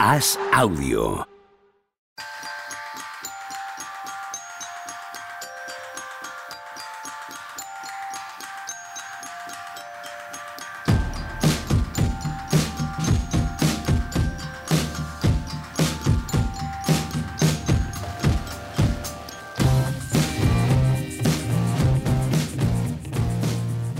Haz audio.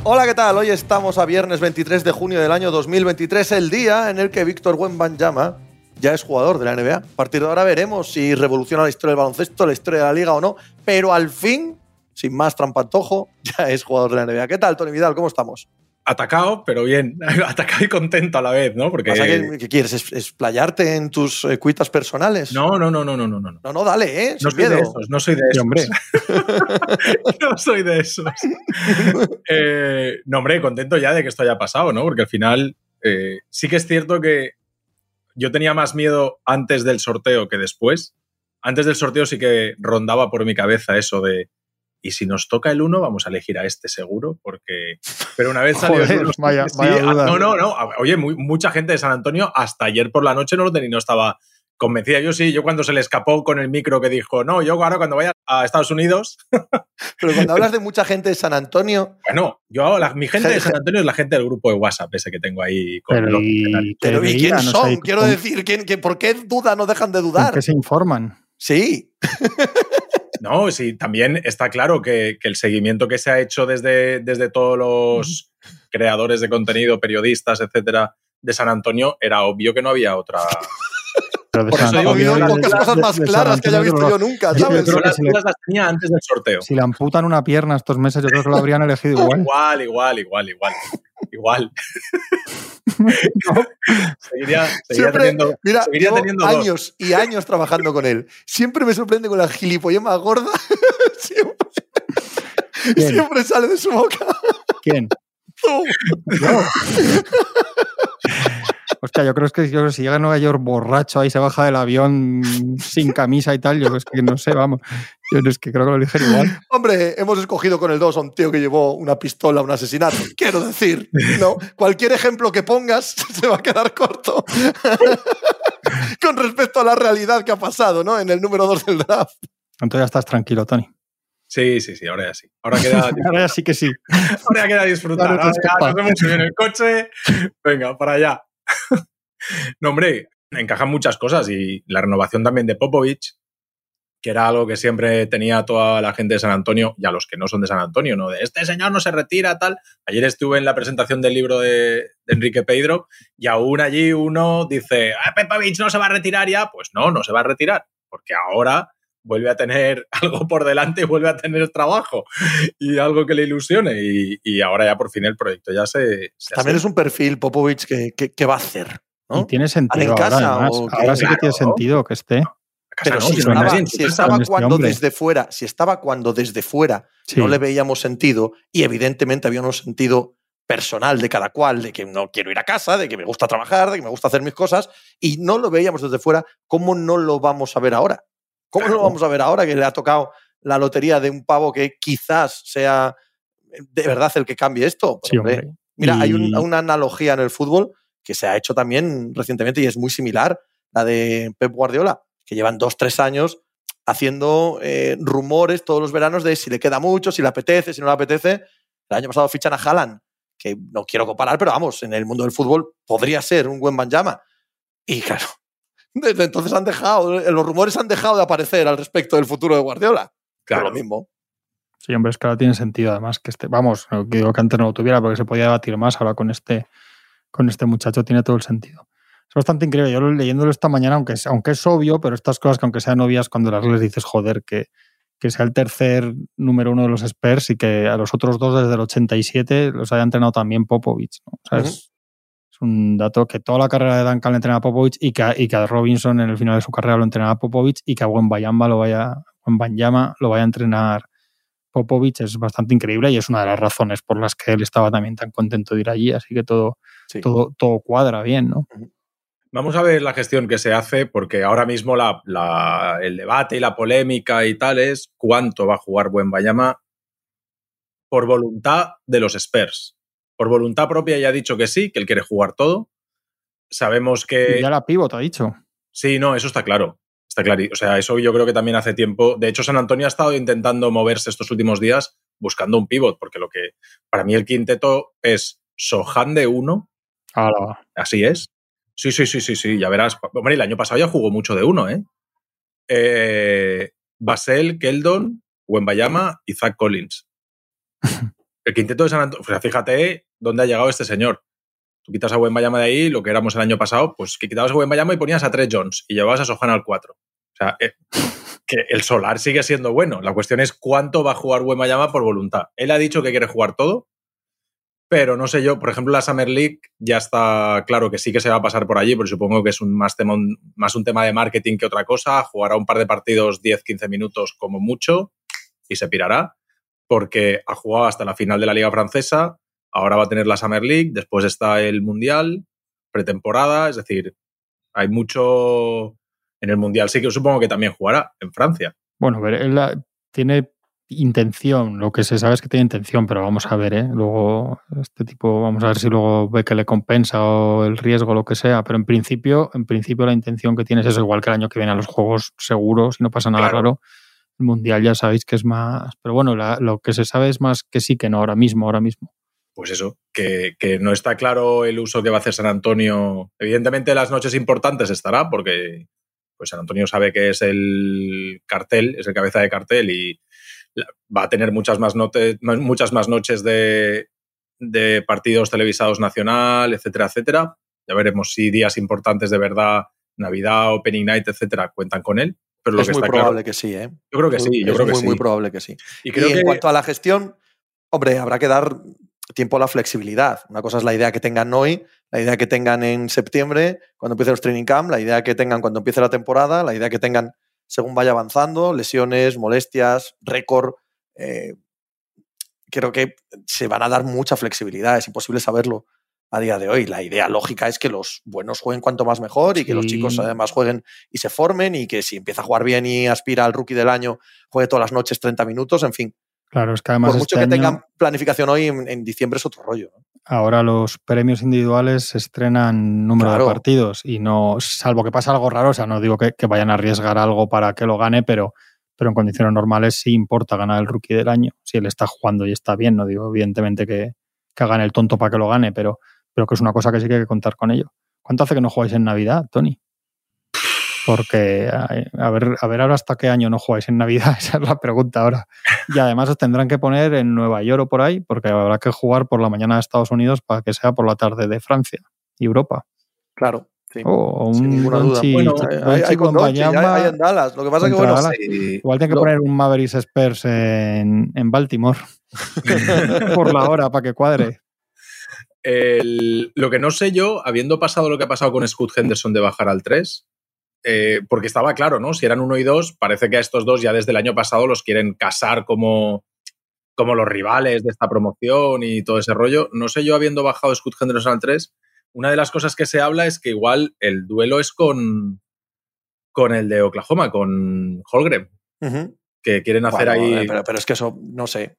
Hola, ¿qué tal? Hoy estamos a viernes 23 de junio del año 2023, el día en el que Víctor Wembanyama ya es jugador de la NBA. A partir de ahora veremos si revoluciona la historia del baloncesto, la historia de la liga o no, pero al fin, sin más trampantojo, ya es jugador de la NBA. ¿Qué tal, Tony Vidal? ¿Cómo estamos? atacado, pero bien, atacado y contento a la vez, ¿no? Porque ¿Qué, qué quieres? ¿Explayarte en tus eh, cuitas personales? No, no, no, no, no, no, no. No, no, dale, ¿eh? No soy de esos, no soy de esos. hombre. no soy de esos. eh, no, hombre, contento ya de que esto haya pasado, ¿no? Porque al final eh, sí que es cierto que yo tenía más miedo antes del sorteo que después. Antes del sorteo sí que rondaba por mi cabeza eso de y si nos toca el 1, vamos a elegir a este seguro, porque... Pero una vez salió el vaya, No, no, no. Oye, mucha gente de San Antonio hasta ayer por la noche no lo tenía, no estaba convencida. Yo sí, yo cuando se le escapó con el micro que dijo, no, yo ahora cuando vaya a Estados Unidos... Pero cuando hablas de mucha gente de San Antonio... Bueno, yo, mi gente de San Antonio es la gente del grupo de WhatsApp ese que tengo ahí. Con pero, y, pero ¿y quién son? Quiero decir, ¿quién, ¿por qué dudan no dejan de dudar? Que se informan. Sí. No, sí, también está claro que, el seguimiento que se ha hecho desde, desde todos los creadores de contenido, periodistas, etcétera, de San Antonio, era obvio que no había otra. Por eso digo que pocas cosas más claras que haya visto yo nunca, ¿sabes? Yo las, las tenía antes del sorteo. Si le amputan una pierna estos meses, yo creo que lo habrían elegido igual. igual, igual, igual, igual. Igual. Seguiría, teniendo, mira, seguiría teniendo años y años trabajando con él. Siempre me sorprende con la gilipollema gorda. Siempre, siempre sale de su boca. ¿Quién? Tú. No. Hostia, yo creo que yo creo que si llega a Nueva York borracho ahí se baja del avión sin camisa y tal, yo es que no sé, vamos. Yo es que creo que lo eligen igual. Hombre, hemos escogido con el 2 a un tío que llevó una pistola a un asesinato. Quiero decir, ¿no? Cualquier ejemplo que pongas se va a quedar corto. con respecto a la realidad que ha pasado, ¿no? En el número 2 del draft. Entonces ya estás tranquilo, Tony. Sí, sí, sí, ahora ya sí. Ahora, queda ahora ya sí que sí. Ahora ya queda disfrutar. Ahora ya nos subido en el coche. Venga, para allá. no, hombre, encajan muchas cosas y la renovación también de Popovich, que era algo que siempre tenía toda la gente de San Antonio y a los que no son de San Antonio, ¿no? De este señor no se retira, tal. Ayer estuve en la presentación del libro de, Enrique Pedro y aún allí uno dice, ah, Popovich no se va a retirar ya. Pues no, no se va a retirar, porque ahora vuelve a tener algo por delante y vuelve a tener trabajo y algo que le ilusione. Y, ahora ya por fin el proyecto ya se... También es un perfil, Popovich, que, va a hacer. ¿no? Y tiene sentido. Ahora, sí que tiene sentido que esté. Pero si, estaba, cuando desde fuera, si estaba cuando desde fuera no le veíamos sentido y evidentemente había un sentido personal de cada cual, de que no quiero ir a casa, de que me gusta trabajar, de que me gusta hacer mis cosas, y no lo veíamos desde fuera, ¿cómo no lo vamos a ver ahora? ¿Cómo no lo vamos a ver ahora que le ha tocado la lotería de un pavo que quizás sea eh, de verdad el que cambie esto? Mira, hay una analogía en el fútbol que se ha hecho también recientemente y es muy similar, la de Pep Guardiola, que llevan dos, tres años haciendo eh, rumores todos los veranos de si le queda mucho, si le apetece, si no le apetece. El año pasado fichan a Haaland, que no quiero comparar, pero vamos, en el mundo del fútbol podría ser un buen Banjama. Y claro, desde entonces han dejado, eh, los rumores han dejado de aparecer al respecto del futuro de Guardiola. Claro. lo mismo. Sí, hombre, es que ahora tiene sentido además que este, vamos, digo que antes no lo tuviera porque se podía debatir más, ahora con este, con este muchacho tiene todo el sentido. Es bastante increíble. Yo leyéndolo esta mañana, aunque, aunque es obvio, pero estas cosas que aunque sean obvias, cuando las les dices, joder, que, que sea el tercer número uno de los Spurs y que a los otros dos desde el 87 los haya entrenado también Popovich. ¿no? O sea, es, un dato que toda la carrera de Duncan le entrena a Popovich y que, y que a Robinson en el final de su carrera lo entrena a Popovich y que a Buen lo vaya, lo vaya a entrenar Popovich. Es bastante increíble y es una de las razones por las que él estaba también tan contento de ir allí, así que todo, todo, todo cuadra bien, ¿no? Vamos a ver la gestión que se hace, porque ahora mismo la, el debate y la polémica y tal es cuánto va a jugar Buen por voluntad de los Spurs por voluntad propia ya ha dicho que sí, que él quiere jugar todo. Sabemos que. ya la pivot ha dicho. Sí, no, eso está claro. Está claro. O sea, eso yo creo que también hace tiempo. De hecho, San Antonio ha estado intentando moverse estos últimos días buscando un pivot, porque lo que para mí el quinteto es Sohan de uno. Así es. Sí, sí, sí, sí, sí, ya verás. Hombre, el año pasado ya jugó mucho de uno, ¿eh? eh Basel, Keldon, Wembayama y Zach Collins. el quinteto de San Antonio. O sea, fíjate dónde ha llegado este señor. Tú quitas a Wembayama de ahí, lo que éramos el año pasado, pues que quitabas a Wembayama y ponías a tres Jones y llevabas a Sohan al 4. O sea, eh, que el Solar sigue siendo bueno. La cuestión es cuánto va a jugar Wembayama por voluntad. Él ha dicho que quiere jugar todo, pero no sé yo, por ejemplo, la Summer League ya está claro que sí que se va a pasar por allí, pero supongo que es más un tema de marketing que otra cosa. Jugará un par de partidos 10-15 minutos como mucho y se pirará, porque ha jugado hasta la final de la Liga Francesa, ahora va a tener la Summer League, después está el Mundial, pretemporada, es decir, hay mucho... En el Mundial sí que supongo que también jugará en Francia. Bueno, él tiene intención, lo que se sabe es que tiene intención, pero vamos a ver, ¿eh? Luego, este tipo, vamos a ver si luego ve que le compensa o el riesgo, lo que sea, pero en principio, en principio la intención que tienes es igual que el año que viene a los juegos seguros, y no pasa nada raro. El mundial ya sabéis que es más, pero bueno, lo que se sabe es más que sí que no, ahora mismo, ahora mismo. Pues eso, que, no está claro el uso que va a hacer San Antonio. Evidentemente las noches importantes estará, porque pues San Antonio sabe que es el cartel, es el cabeza de cartel y, va a tener muchas más, muchas más noches de, partidos televisados nacional, etcétera, etcétera. Ya veremos si días importantes de verdad, Navidad, Opening Night, etcétera, cuentan con él. Pero es muy probable que sí, ¿eh? Yo creo que sí, yo es creo muy, que sí. muy probable que sí. Y, creo en cuanto a la gestión, hombre, habrá que dar tiempo a la flexibilidad. Una cosa es la idea que tengan hoy, la idea que tengan en septiembre, cuando empiece los training camp, la idea que tengan cuando empiece la temporada, la idea que tengan según vaya avanzando, lesiones, molestias, récord. Eh, creo que se van a dar mucha flexibilidad, es imposible saberlo a día de hoy. La idea lógica es que los buenos jueguen cuanto más mejor y que los chicos además jueguen y se formen y que si empieza a jugar bien y aspira al rookie del año, juegue todas las noches 30 minutos, en fin. Claro, es que además. Por mucho este que tengan planificación hoy, en, diciembre es otro rollo. Ahora los premios individuales se estrenan número de partidos y no, salvo que pase algo raro, o sea, no digo que, vayan a arriesgar algo para que lo gane, pero, pero en condiciones normales sí importa ganar el rookie del año. Si él está jugando y está bien, no digo evidentemente que, que hagan el tonto para que lo gane, pero, pero que es una cosa que sí que hay que contar con ello. ¿Cuánto hace que no jugáis en Navidad, Tony? Porque a ver, a ver ahora hasta qué año no jugáis en Navidad, esa es la pregunta ahora. Y además os tendrán que poner en Nueva York o por ahí, porque habrá que jugar por la mañana de Estados Unidos para que sea por la tarde de Francia y Europa. Claro. Sí. O un Sin ninguna duda. bueno, hay, hay, con hay, en Dallas. Lo que pasa es que, bueno, igual tiene que poner un Mavericks Spurs en, en Baltimore por la hora para que cuadre. Lo que no sé yo, habiendo pasado lo que ha pasado con Scott Henderson de bajar al 3, eh, porque estaba claro, ¿no? Si eran uno y dos, parece que a estos dos ya desde el año pasado los quieren casar como, como los rivales de esta promoción y todo ese rollo. No sé yo, habiendo bajado Scott Henderson al 3, una de las cosas que se habla es que igual el duelo es con, con el de Oklahoma, con Holgren. Que quieren hacer ahí. Eh, pero, pero, es que eso, no sé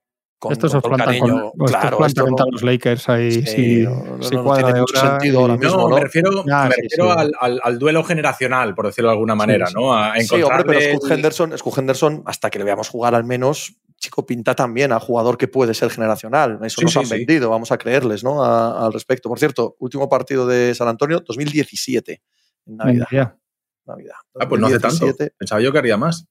esto se plantan con, claro, esto no, los Lakers ahí sí, sí, no, sí tiene mucho sentido ahora mismo, ¿no? me refiero, me refiero al, al, al, duelo generacional, por decirlo de alguna manera, ¿no? A sí, hombre, pero Scott Henderson, Scott Henderson, hasta que le veamos jugar al menos, chico, pinta también a jugador que puede ser generacional. Eso nos han vendido, vamos a creerles, ¿no? A, al respecto. Por cierto, último partido de San Antonio, 2017, en Navidad. Navidad. Navidad. Ah, pues no hace tanto. Pensaba yo que haría más.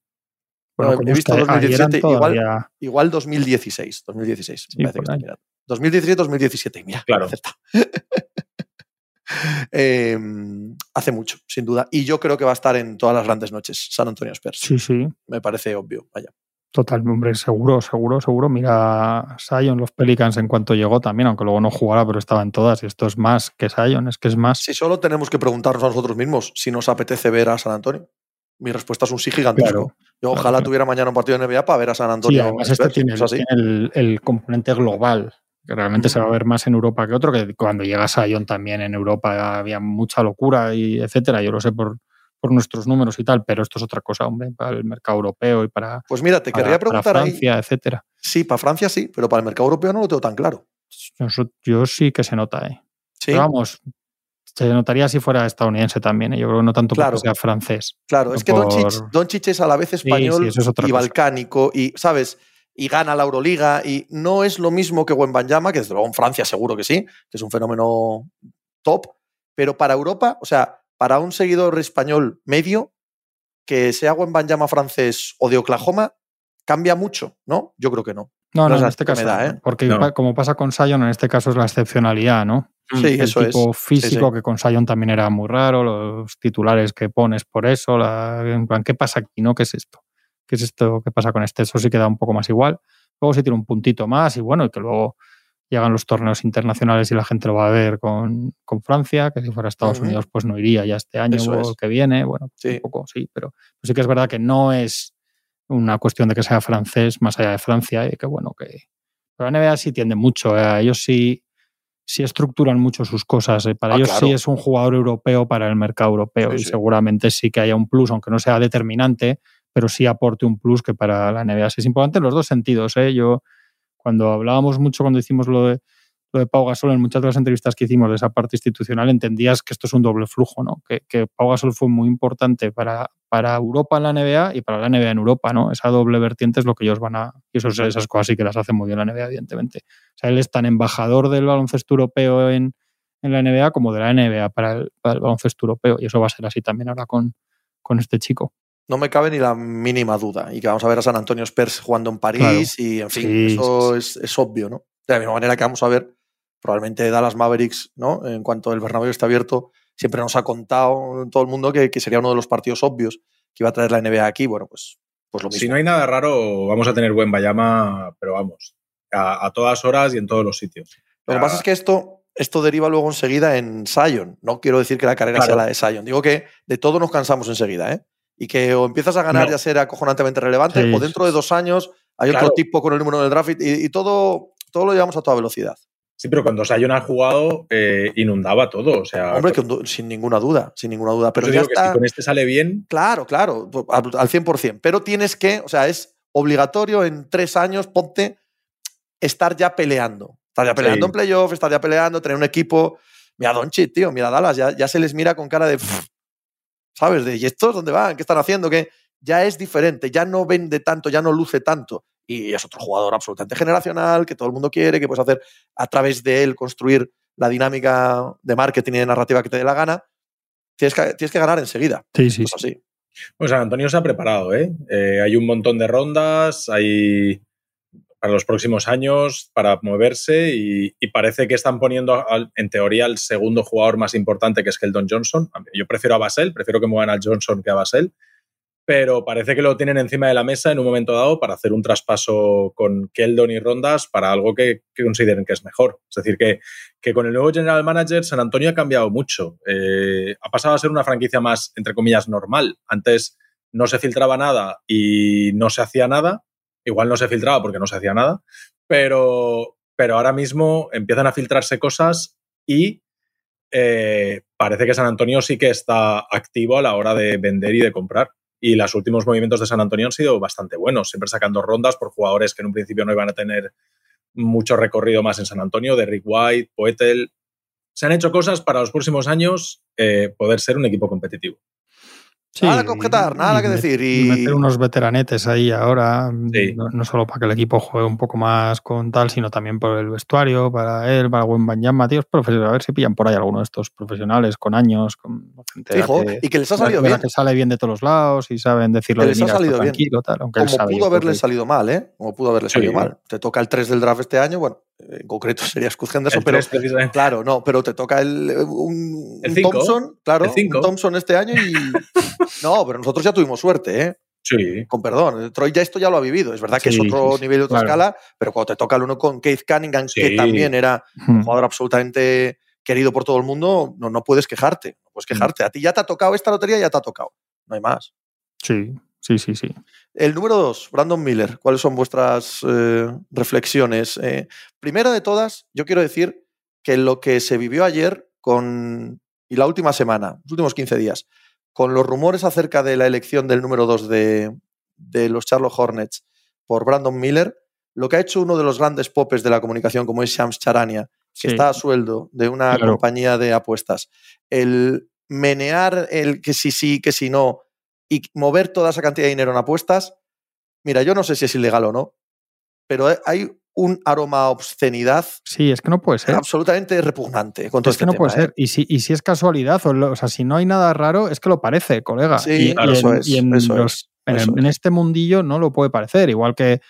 Bueno, he visto 2017, igual, igual 2016. 2016, sí, 2017, 2017, mira, claro. eh, hace mucho, sin duda. Y yo creo que va a estar en todas las grandes noches San Antonio Spurs. Sí, sí. Me parece obvio, vaya. Total, hombre, seguro, seguro, seguro. Mira Sion, los Pelicans en cuanto llegó también, aunque luego no jugara, pero estaba en todas. Y esto es más que Sion, es que es más. Si solo tenemos que preguntarnos a nosotros mismos si nos apetece ver a San Antonio mi respuesta es un sí gigantesco. Yo ojalá tuviera mañana un partido de NBA para ver a San Antonio. Sí, además este tiene, el, componente global, que realmente se va a ver más en Europa que otro, que cuando llega a Sion también en Europa había mucha locura y etcétera. Yo lo sé por, por nuestros números y tal, pero esto es otra cosa, hombre, para el mercado europeo y para. Pues mira, te quería preguntar para Francia, etcétera. Sí, para Francia sí, pero para el mercado europeo no lo tengo tan claro. Yo, yo sí que se nota, ¿eh? Sí. vamos, se notaría si fuera estadounidense también, ¿eh? yo creo que no tanto claro, porque sea francés. Claro, es que Don Doncic, es a la vez español y balcánico y, ¿sabes? Y gana la Euroliga y no es lo mismo que Wembanyama, que desde luego en Francia seguro que sí, que es un fenómeno top, pero para Europa, o sea, para un seguidor español medio, que sea Wembanyama francés o de Oklahoma, cambia mucho, ¿no? Yo creo que no. No, no, en este caso, ¿eh? porque como pasa con Sion, en este caso es la excepcionalidad, ¿no? Sí, el eso tipo físico que con Sion también era muy raro, los titulares que pones por eso, la, en plan, ¿qué pasa aquí, no? ¿Qué es esto? ¿Qué es esto? ¿Qué pasa con este? Eso sí queda un poco más igual. Luego sí tiene un puntito más y bueno, y que luego llegan los torneos internacionales y la gente lo va a ver con, Francia, que si fuera Estados Unidos pues no iría ya este año o el que viene, bueno, pues un poco sí, pero sí que es verdad que no es una cuestión de que sea francés más allá de Francia y que bueno, que pero la NBA sí tiende mucho, eh, ellos sí, sí estructuran mucho sus cosas, eh, para ah, ellos sí es un jugador europeo para el mercado europeo y seguramente sí que haya un plus, aunque no sea determinante, pero sí aporte un plus que para la NBA sí es importante en los dos sentidos. ¿eh? Yo cuando hablábamos mucho, cuando hicimos lo de lo de Pau Gasol, en muchas de las entrevistas que hicimos de esa parte institucional, entendías que esto es un doble flujo, ¿no? Que, que Pau Gasol fue muy importante para, para Europa en la NBA y para la NBA en Europa, ¿no? Esa doble vertiente es lo que ellos van a. Y eso, esas cosas sí que las hacen muy bien la NBA, evidentemente. O sea, él es tan embajador del baloncesto europeo en, en la NBA como de la NBA para el, baloncesto europeo. Y eso va a ser así también ahora con, con este chico. No me cabe ni la mínima duda. Y que vamos a ver a San Antonio Spurs jugando en París y, en fin, eso Es, es obvio, ¿no? De la misma manera que vamos a ver probablemente Dallas Mavericks, ¿no? En cuanto el Bernabéu está abierto, siempre nos ha contado todo el mundo que, sería uno de los partidos obvios que iba a traer la NBA aquí. Bueno, pues, pues lo mismo. Si no hay nada raro, vamos a tener buen Bayama, pero vamos, a, todas horas y en todos los sitios. Lo que pasa es que esto, esto deriva luego enseguida en Sion. No quiero decir que la carrera sea la de Sion. Digo que de todo nos cansamos enseguida, ¿eh? Y que o empiezas a ganar y a ser acojonantemente relevante, o dentro de dos años hay otro tipo con el número del draft y, y todo, todo lo llevamos a toda velocidad. Sí, pero cuando Sion ha jugado, eh, inundaba todo. O sea, Hombre, sin ninguna duda, sin ninguna duda. Pero ya está... si con este sale bien. Claro, claro, al 100%. Pero tienes que, o sea, es obligatorio en tres años, ponte, estar ya peleando. Estar ya peleando en playoff, estar ya peleando, tener un equipo. Mira Doncic, tío, mira Dallas, ya, ya se les mira con cara de. ¿Sabes? De, ¿y estos dónde van? ¿Qué están haciendo? Que ya es diferente, ya no vende tanto, ya no luce tanto y es otro jugador absolutamente generacional, que todo el mundo quiere, que puedes hacer a través de él construir la dinámica de marketing y de narrativa que te dé la gana, tienes que, tienes que ganar enseguida. Sí, sí. Pues Pues Antonio se ha preparado, ¿eh? ¿eh? Hay un montón de rondas, hay para los próximos años para moverse y, parece que están poniendo en teoría el segundo jugador más importante que es Keldon Johnson. Yo prefiero a Basel, prefiero que muevan a Johnson que a Basel, pero parece que lo tienen encima de la mesa en un momento dado para hacer un traspaso con Keldon y Rondas para algo que, consideren que es mejor. Es decir, que, con el nuevo general manager San Antonio ha cambiado mucho. Eh, ha pasado a ser una franquicia más, entre comillas, normal. Antes no se filtraba nada y no se hacía nada. Igual no se filtraba porque no se hacía nada, pero, pero ahora mismo empiezan a filtrarse cosas y eh, parece que San Antonio sí que está activo a la hora de vender y de comprar y los últimos movimientos de San Antonio han sido bastante buenos, siempre sacando rondas por jugadores que en un principio no iban a tener mucho recorrido más en San Antonio, de Rick White, Poetel. Se han hecho cosas para los próximos años eh, poder ser un equipo competitivo nada que objetar, nada que decir. Y... meter unos veteranetes ahí ahora, no, solo para que el equipo juegue un poco más con tal, sino también por el vestuario, para él, para buen Banyama, tíos profesionales. A ver si pillan por ahí alguno de estos profesionales con años, con gente y que les ha salido bien. Que sale bien de todos los lados y saben decirlo les ha salido bien. Tal, Como pudo haberle salido mal, ¿eh? Como pudo haberle salido mal. Te toca el 3 del draft este año, bueno, en concreto sería Scott Henderson, pero claro, no, pero te toca el, un, Thompson, claro, un Thompson este año y no, pero nosotros ya tuvimos suerte, ¿eh? Sí. Con perdón, Troy ya esto ya lo ha vivido. Es verdad que es otro nivel y otra escala, pero cuando te toca el uno con Keith Cunningham, que también era un jugador absolutamente querido por todo el mundo, no, no puedes quejarte. No puedes quejarte. A ti ya te ha tocado esta lotería, ya te ha tocado. No hay más. Sí, sí, sí, sí. El número dos, Brandon Miller. ¿Cuáles son vuestras eh, reflexiones? Eh, primera de todas, yo quiero decir que lo que se vivió ayer con, y la última semana, los últimos 15 días, con los rumores acerca de la elección del número 2 de, los Charlotte Hornets por Brandon Miller, lo que ha hecho uno de los grandes popes de la comunicación, como es Shams Charania, que está a sueldo de una compañía de apuestas, el menear el que sí, sí, que si no, y mover toda esa cantidad de dinero en apuestas, mira, yo no sé si es ilegal o no, pero hay un aroma a obscenidad. Sí, es que no puede ser. Absolutamente repugnante. Con todo es que este no puede ser. ¿eh? Y si, y si es casualidad, o, sea, si no hay nada raro, es que lo parece, colega. Sí, claro, eso es. en, este mundillo no lo puede parecer. Igual que,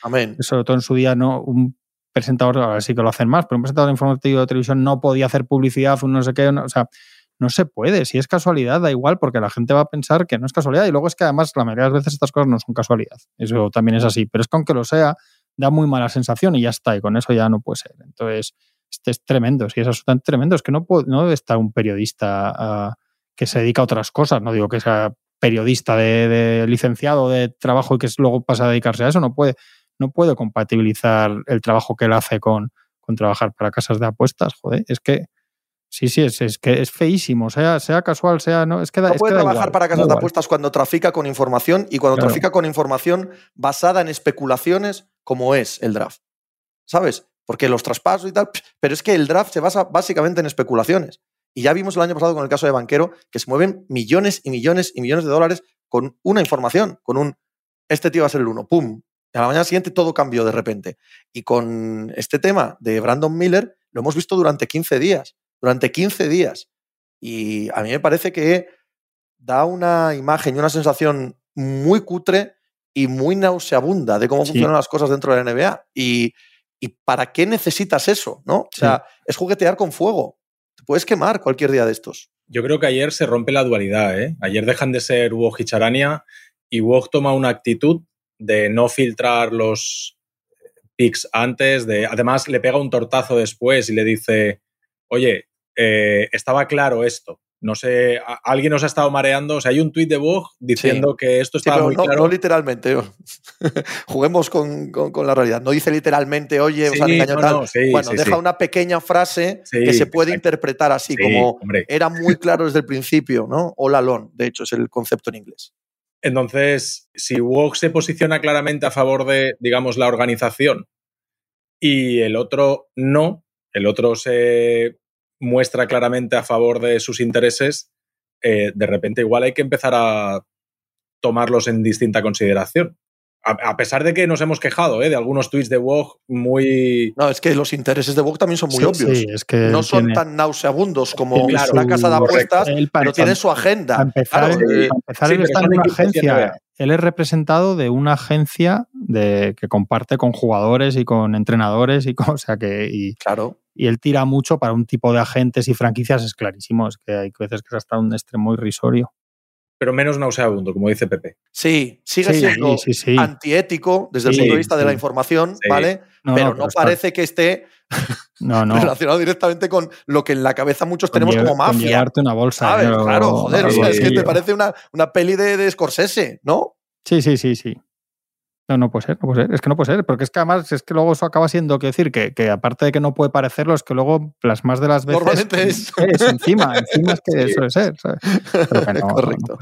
sobre todo en su día, no un presentador, ahora sí que lo hacen más, pero un presentador informativo de televisión no podía hacer publicidad, un no sé qué. o sea, no se puede. Si es casualidad, da igual, porque la gente va a pensar que no es casualidad. Y luego es que además la mayoría de las veces estas cosas no son casualidad. Eso también es así. Pero es que aunque lo sea, da muy mala sensación y ya está. Y con eso ya no puede ser. Entonces, este es tremendo. Si es absolutamente tremendo. Es que no, puede, no debe estar un periodista ah, que se dedica a otras cosas. No digo que sea periodista de, licenciado de trabajo y que luego pasa a dedicarse a eso. No puede, no puede compatibilizar el trabajo que él hace con, con trabajar para casas de apuestas. Joder, es que Sí, sí, es, es, que es feísimo, sea, sea casual, sea. No, es que no puede trabajar para casas de apuestas cuando trafica con información y cuando trafica con información basada en especulaciones, como es el draft. ¿Sabes? Porque los traspasos y tal. Pero es que el draft se basa básicamente en especulaciones. Y ya vimos el año pasado con el caso de Banquero que se mueven millones y millones y millones de dólares con una información, con un. Este tío va a ser el uno, ¡pum! Y a la mañana siguiente todo cambió de repente. Y con este tema de Brandon Miller lo hemos visto durante 15 días durante 15 días. Y a mí me parece que da una imagen y una sensación muy cutre y muy nauseabunda de cómo funcionan las cosas dentro de la NBA. Y, para qué necesitas eso? ¿no? O sea, es juguetear con fuego. Te puedes quemar cualquier día de estos. Yo creo que ayer se rompe la dualidad. ¿eh? Ayer dejan de ser Woj y Charania y Woj toma una actitud de no filtrar los picks antes. De, además, le pega un tortazo después y le dice, oye, eh, estaba claro esto. No sé, alguien nos ha estado mareando. O sea, hay un tuit de Vogue diciendo que esto estaba muy no, claro. No literalmente. Juguemos con, la realidad. No dice literalmente, oye, os han engañado tal. bueno, deja una pequeña frase que se puede interpretar así, como era muy claro desde el principio, ¿no? O lalón, de hecho, es el concepto en inglés. Entonces, si Vogue se posiciona claramente a favor de, digamos, la organización y el otro no, el otro se muestra claramente a favor de sus intereses, eh, de repente igual hay que empezar a tomarlos en distinta consideración. A, pesar de que nos hemos quejado ¿eh? de algunos tweets de Wog muy. No, es que los intereses de Wog también son muy obvios. es que no son tan nauseabundos como la casa de apuestas, pero tiene su agenda. empezar, él está en una agencia. Él es representado de una agencia de, que comparte con jugadores y con entrenadores y con, o sea que y, claro y él tira mucho para un tipo de agentes y franquicias, es clarísimo, es que hay veces que es hasta un extremo irrisorio. Pero menos nauseabundo, como dice Pepe. Sí, sigue siendo antiético desde el punto de vista de la información, ¿vale? pero no, parece que esté relacionado directamente con lo que en la cabeza muchos tenemos como mafia. Con una bolsa. Claro, joder, es que te parece una, una peli de, de Scorsese, ¿no? Sí, sí, sí, sí. No, no puede ser, no puede ser. Es que no puede ser, porque es que además es que luego eso acaba siendo que decir que, que aparte de que no puede parecerlo, es que luego las más de las veces. Normalmente es. encima, encima es que suele ser. Correcto.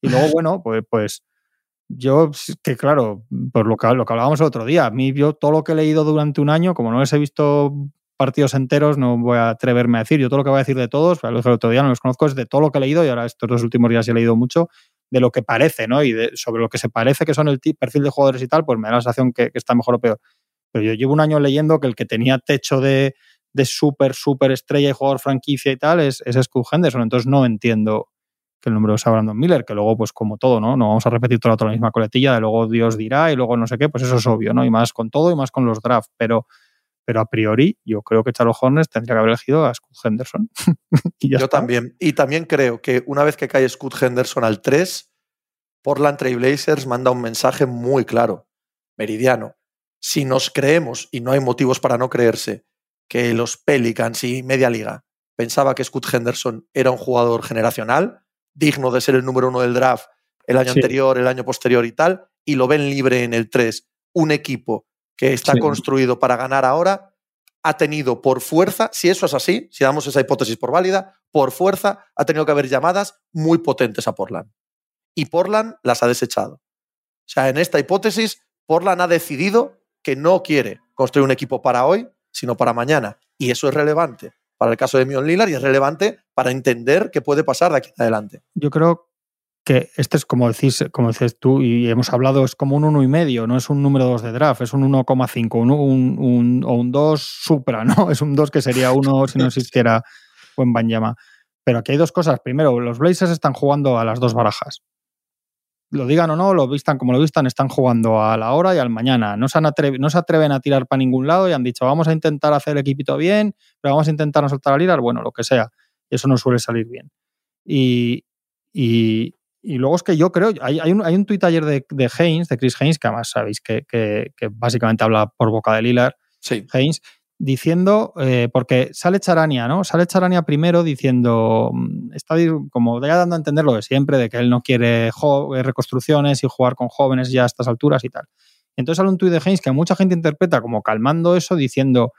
Y luego, bueno, pues, pues yo, que claro, por lo que, lo que hablábamos el otro día, a mí yo todo lo que he leído durante un año, como no les he visto partidos enteros, no voy a atreverme a decir. Yo todo lo que voy a decir de todos, lo dije el otro día, no los conozco, es de todo lo que he leído y ahora estos dos últimos días he leído mucho de lo que parece, ¿no? Y sobre lo que se parece que son el perfil de jugadores y tal, pues me da la sensación que, está mejor o peor. Pero yo llevo un año leyendo que el que tenía techo de, de súper, súper estrella y jugador franquicia y tal es, es Scott Henderson. Entonces no entiendo que el número sea Brandon Miller, que luego, pues como todo, ¿no? No vamos a repetir toda la misma coletilla, de luego Dios dirá y luego no sé qué, pues eso es obvio, ¿no? Y más con todo y más con los drafts. Pero pero a priori yo creo que Charles Hornets tendría que haber elegido a Scott Henderson. yo también. Y también creo que una vez que cae Scott Henderson al 3, Portland Trailblazers manda un mensaje muy claro, meridiano. Si nos creemos, y no hay motivos para no creerse, que los Pelicans y media liga pensaba que Scott Henderson era un jugador generacional, digno de ser el número uno del draft el año anterior, el año posterior y tal, y lo ven libre en el 3, un equipo que está construido para ganar ahora, ha tenido por fuerza, si eso es así, si damos esa hipótesis por válida, por fuerza ha tenido que haber llamadas muy potentes a Portland. Y Portland las ha desechado. O sea, en esta hipótesis, Portland ha decidido que no quiere construir un equipo para hoy, sino para mañana. Y eso es relevante para el caso de Mion Lillard y es relevante para entender qué puede pasar de aquí en adelante. Yo creo que este es como decís, como dices tú y hemos hablado, es como un uno y medio, no es un número 2 de draft, es un 1,5 un, un, o un 2 supra, ¿no? Es un 2 que sería uno si no existiera buen Banyama. Pero aquí hay dos cosas. Primero, los Blazers están jugando a las dos barajas lo digan o no, lo vistan como lo vistan, están jugando a la hora y al mañana. No se, no se atreven a tirar para ningún lado y han dicho, vamos a intentar hacer el equipito bien, pero vamos a intentar no soltar a Lirar, bueno, lo que sea. Eso no suele salir bien. Y, luego es que yo creo, hay, hay un, hay un tuit ayer de, de Haynes, de Chris Haynes, que además sabéis que, que, que básicamente habla por boca de Lilar, sí. Haynes, diciendo, eh, porque sale Charania, ¿no? Sale Charania primero diciendo, mm, está como ya dando a entender lo de siempre, de que él no quiere eh, reconstrucciones y jugar con jóvenes ya a estas alturas y tal. Entonces sale un tuit de Haynes que mucha gente interpreta como calmando eso, diciendo,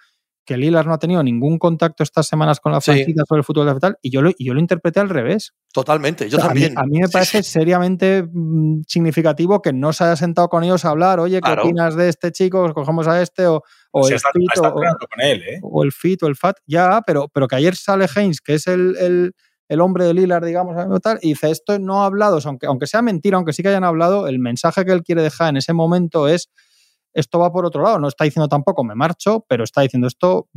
que Lillard no ha tenido ningún contacto estas semanas con la franquicia sobre el fútbol de tal, y yo lo, y yo lo interpreté al revés. Totalmente, yo también. A mí, me parece seriamente mm, significativo que no se haya sentado con ellos a hablar, oye, ¿qué opinas de este chico? Cogemos a este o, o el fit, o, con él, ¿eh? o, el fit o el fat, ya, pero, pero que ayer sale Haynes, que es el, el, el hombre de Lillard, digamos, tal, y dice, esto no ha hablado, aunque, aunque sea mentira, aunque sí que hayan hablado, el mensaje que él quiere dejar en ese momento es esto va por otro lado. No está diciendo tampoco me marcho, pero está diciendo esto,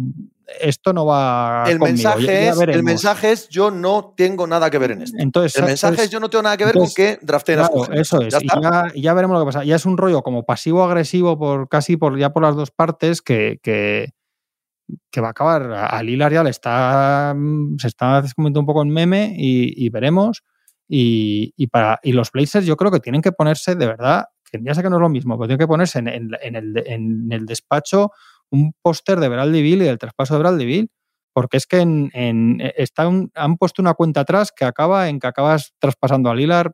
esto no va. El, mensaje, es, el mensaje es yo no tengo nada que ver en esto. Entonces, el mensaje es yo no tengo nada que ver con que drafteen claro, Eso es. Ya y ya, veremos lo que pasa. Ya es un rollo como pasivo-agresivo por casi por ya por las dos partes que, que, va a acabar. A Lilar ya le está. Se está descomiendo un poco en meme y, veremos. Y, y, para, y los Blazers yo creo que tienen que ponerse de verdad ya sé que no es lo mismo, pero tiene que ponerse en, el, despacho un póster de Bradley Bill y del traspaso de Bradley Bill, porque es que en, han puesto una cuenta atrás que acaba en que acabas traspasando a Lilar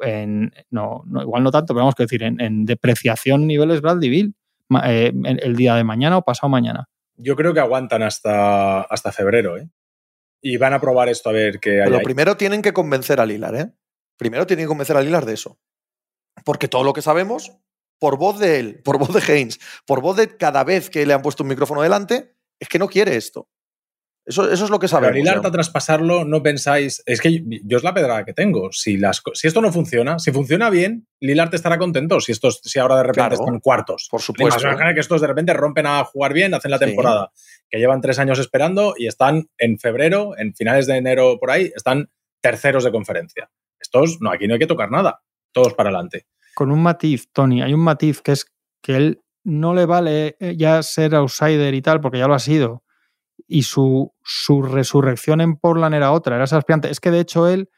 en, no, igual no tanto, pero vamos a decir, en, depreciación niveles Bradley Bill eh, el día de mañana o pasado mañana. Yo creo que aguantan hasta, hasta febrero, ¿eh? Y van a probar esto a ver qué hay. Pero primero tienen que convencer a Lilar, ¿eh? Primero tienen que convencer a Lilar de eso. Porque todo lo que sabemos, por voz de él, por voz de Haynes, por voz de cada vez que le han puesto un micrófono delante, es que no quiere esto. Eso, eso es lo que sabemos. Pero Lillard a traspasarlo, no pensáis. Es que yo, es la pedrada que tengo. Si, las, si esto no funciona, si funciona bien, Lillard estará contento. Si, estos, si ahora de repente están cuartos. Por supuesto. que estos de repente rompen a jugar bien, hacen la temporada. Que llevan tres años esperando y están en febrero, en finales de enero por ahí, están terceros de conferencia. Estos, no, aquí no hay que tocar nada todos para adelante. Con un matiz, Tony, hay un matiz que es que él no le vale eh, ya ser outsider y tal, porque ya lo ha sido. Y su, su resurrección en Portland era otra, era ese aspirante. Es que de hecho él,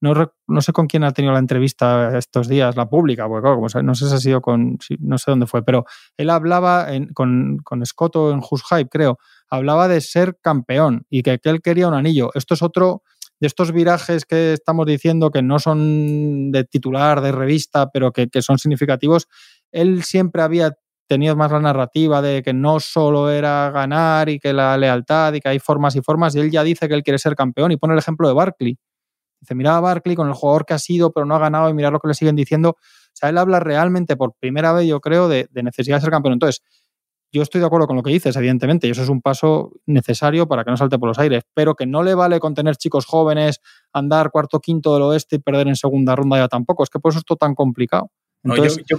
no, no, sé con quién ha tenido la entrevista estos días, la pública, porque no sé si ha sido con, no sé dónde fue, pero él hablaba con, con Scotto en Who's Hype, creo, hablaba de ser campeón y que, que él quería un anillo. Esto es otro, de estos virajes que estamos diciendo que no son de titular, de revista, pero que, son significativos, él siempre había tenido más la narrativa de que no solo era ganar y que la lealtad y que hay formas y formas, y él ya dice que él quiere ser campeón y pone el ejemplo de Barkley. Dice, mira a Barkley con el jugador que ha sido, pero no ha ganado y mira lo que le siguen diciendo. O sea, él habla realmente por primera vez, yo creo, de, de necesidad de ser campeón. Entonces, yo estoy de acuerdo con lo que dices, evidentemente, y eso es un paso necesario para que no salte por los aires, pero que no le vale con tener chicos jóvenes, andar cuarto, quinto del oeste y perder en segunda ronda ya tampoco. Es que por eso es todo tan complicado. yo,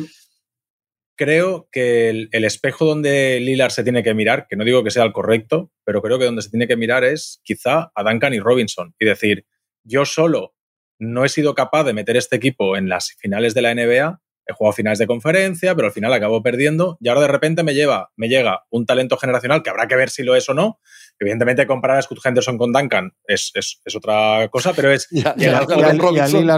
creo que el, espejo donde Lillard se tiene que mirar, que no digo que sea el correcto, pero creo que donde se tiene que mirar es quizá a Duncan y Robinson y decir, yo solo no he sido capaz de meter este equipo en las finales de la NBA he jugado finales de conferencia, pero al final acabo perdiendo y ahora de repente me, lleva, me llega un talento generacional que habrá que ver si lo es o no. Evidentemente comparar a Scott Henderson con Duncan es, es, es otra cosa, pero es... y, a, Lillard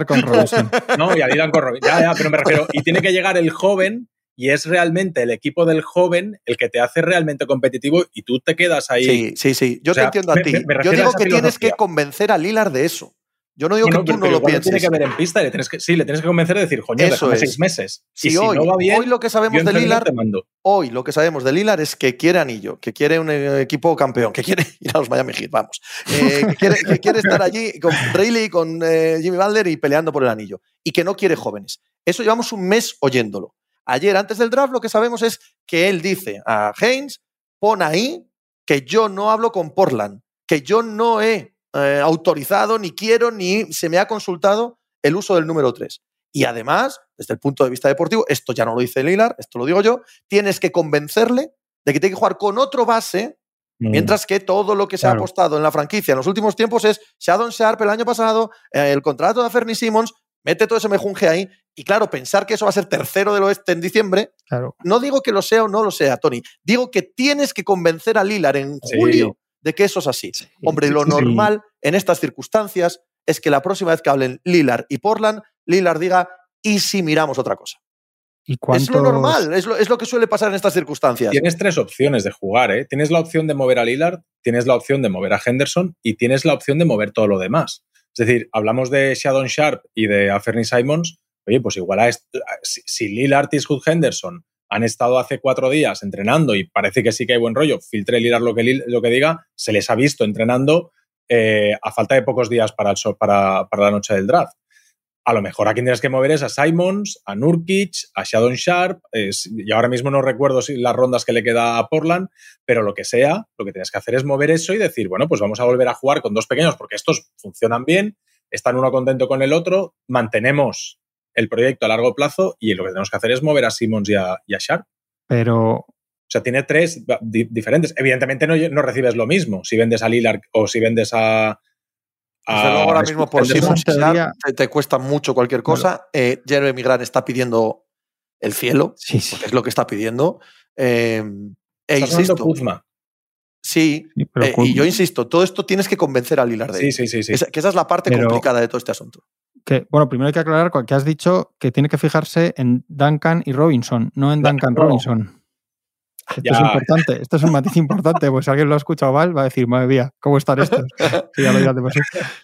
con Robinson. No, y a Lillard con Robinson. Ya, ya, pero me refiero... Y tiene que llegar el joven y es realmente el equipo del joven el que te hace realmente competitivo y tú te quedas ahí. Sí, sí, sí. Yo te entiendo a ti. Yo digo que tienes que convencer a Lillard de eso. Yo no digo que tú no lo pienses. Tiene que ver en pista le tienes que, sí, le tienes que convencer de decir, coño, Eso es. seis meses. Si, hoy, no va bien, hoy lo que sabemos de Lillard, hoy lo que sabemos de es que quiere anillo, que quiere un eh, equipo campeón, que quiere ir a los Miami Heat, vamos, eh, que, quiere, estar allí con Rayleigh, con eh, Jimmy Butler y peleando por el anillo, y que no quiere jóvenes. Eso llevamos un mes oyéndolo. Ayer, antes del draft, lo que sabemos es que él dice a Haynes, pon ahí que yo no hablo con Portland, que yo no he eh, autorizado, ni quiero, ni se me ha consultado el uso del número 3. Y además, desde el punto de vista deportivo, esto ya no lo dice Lilar, esto lo digo yo, tienes que convencerle de que tiene que jugar con otro base, mm. mientras que todo lo que se ha apostado en la franquicia en los últimos tiempos es Shadon Sharp el año pasado, eh, el contrato de Fernie Simmons, mete todo ese mejunje ahí. Y claro, pensar que eso va a ser tercero del oeste en diciembre, no digo que lo sea o no lo sea, Tony. Digo que tienes que convencer a Lilar en julio de que eso es así. Hombre, lo normal en estas circunstancias es que la próxima vez que hablen Lilar y Portland, Lilar diga, ¿y si miramos otra cosa? ¿Y Es lo normal, es lo, es lo, que suele pasar en estas circunstancias. Tienes tres opciones de jugar, ¿eh? Tienes la opción de mover a Lillard, tienes la opción de mover a Henderson y tienes la opción de mover todo lo demás. Es decir, hablamos de Shadon Sharp y de Aferny Simons. Oye, pues igual a si Lillard y Scott Henderson han estado hace cuatro días entrenando y parece que sí que hay buen rollo, filtre Lillard lo que, lo que diga, se les ha visto entrenando eh, a falta de pocos días para, para, para, la noche del draft. A lo mejor a quien tienes que mover es a Simons, a Nurkic, a Shadon Sharp, y ahora mismo no recuerdo si las rondas que le queda a Portland, pero lo que sea, lo que tienes que hacer es mover eso y decir, bueno, pues vamos a volver a jugar con dos pequeños porque estos funcionan bien, están uno contento con el otro, mantenemos el proyecto a largo plazo y lo que tenemos que hacer es mover a Simons y a, y a Sharp. Pero o sea, tiene tres diferentes. Evidentemente no, no, recibes lo mismo si vendes a Lillard o si vendes a. ahora mismo por si te, te, cuesta mucho cualquier cosa. Eh, Jeremy Grant está pidiendo el cielo, sí, sí. es lo que está pidiendo. Eh, e insisto. Kuzma. Sí, eh, y yo insisto, todo esto tienes que convencer a Lillard de sí, sí, sí, que esa es la parte complicada de todo este asunto. Que, bueno, primero hay que aclarar que has dicho que tiene que fijarse en Duncan y Robinson, no en Duncan Robinson. Esto es importante, esto es un matiz importante, pues si alguien lo ha escuchado mal, va a decir, madre mía, ¿cómo están estos? ya lo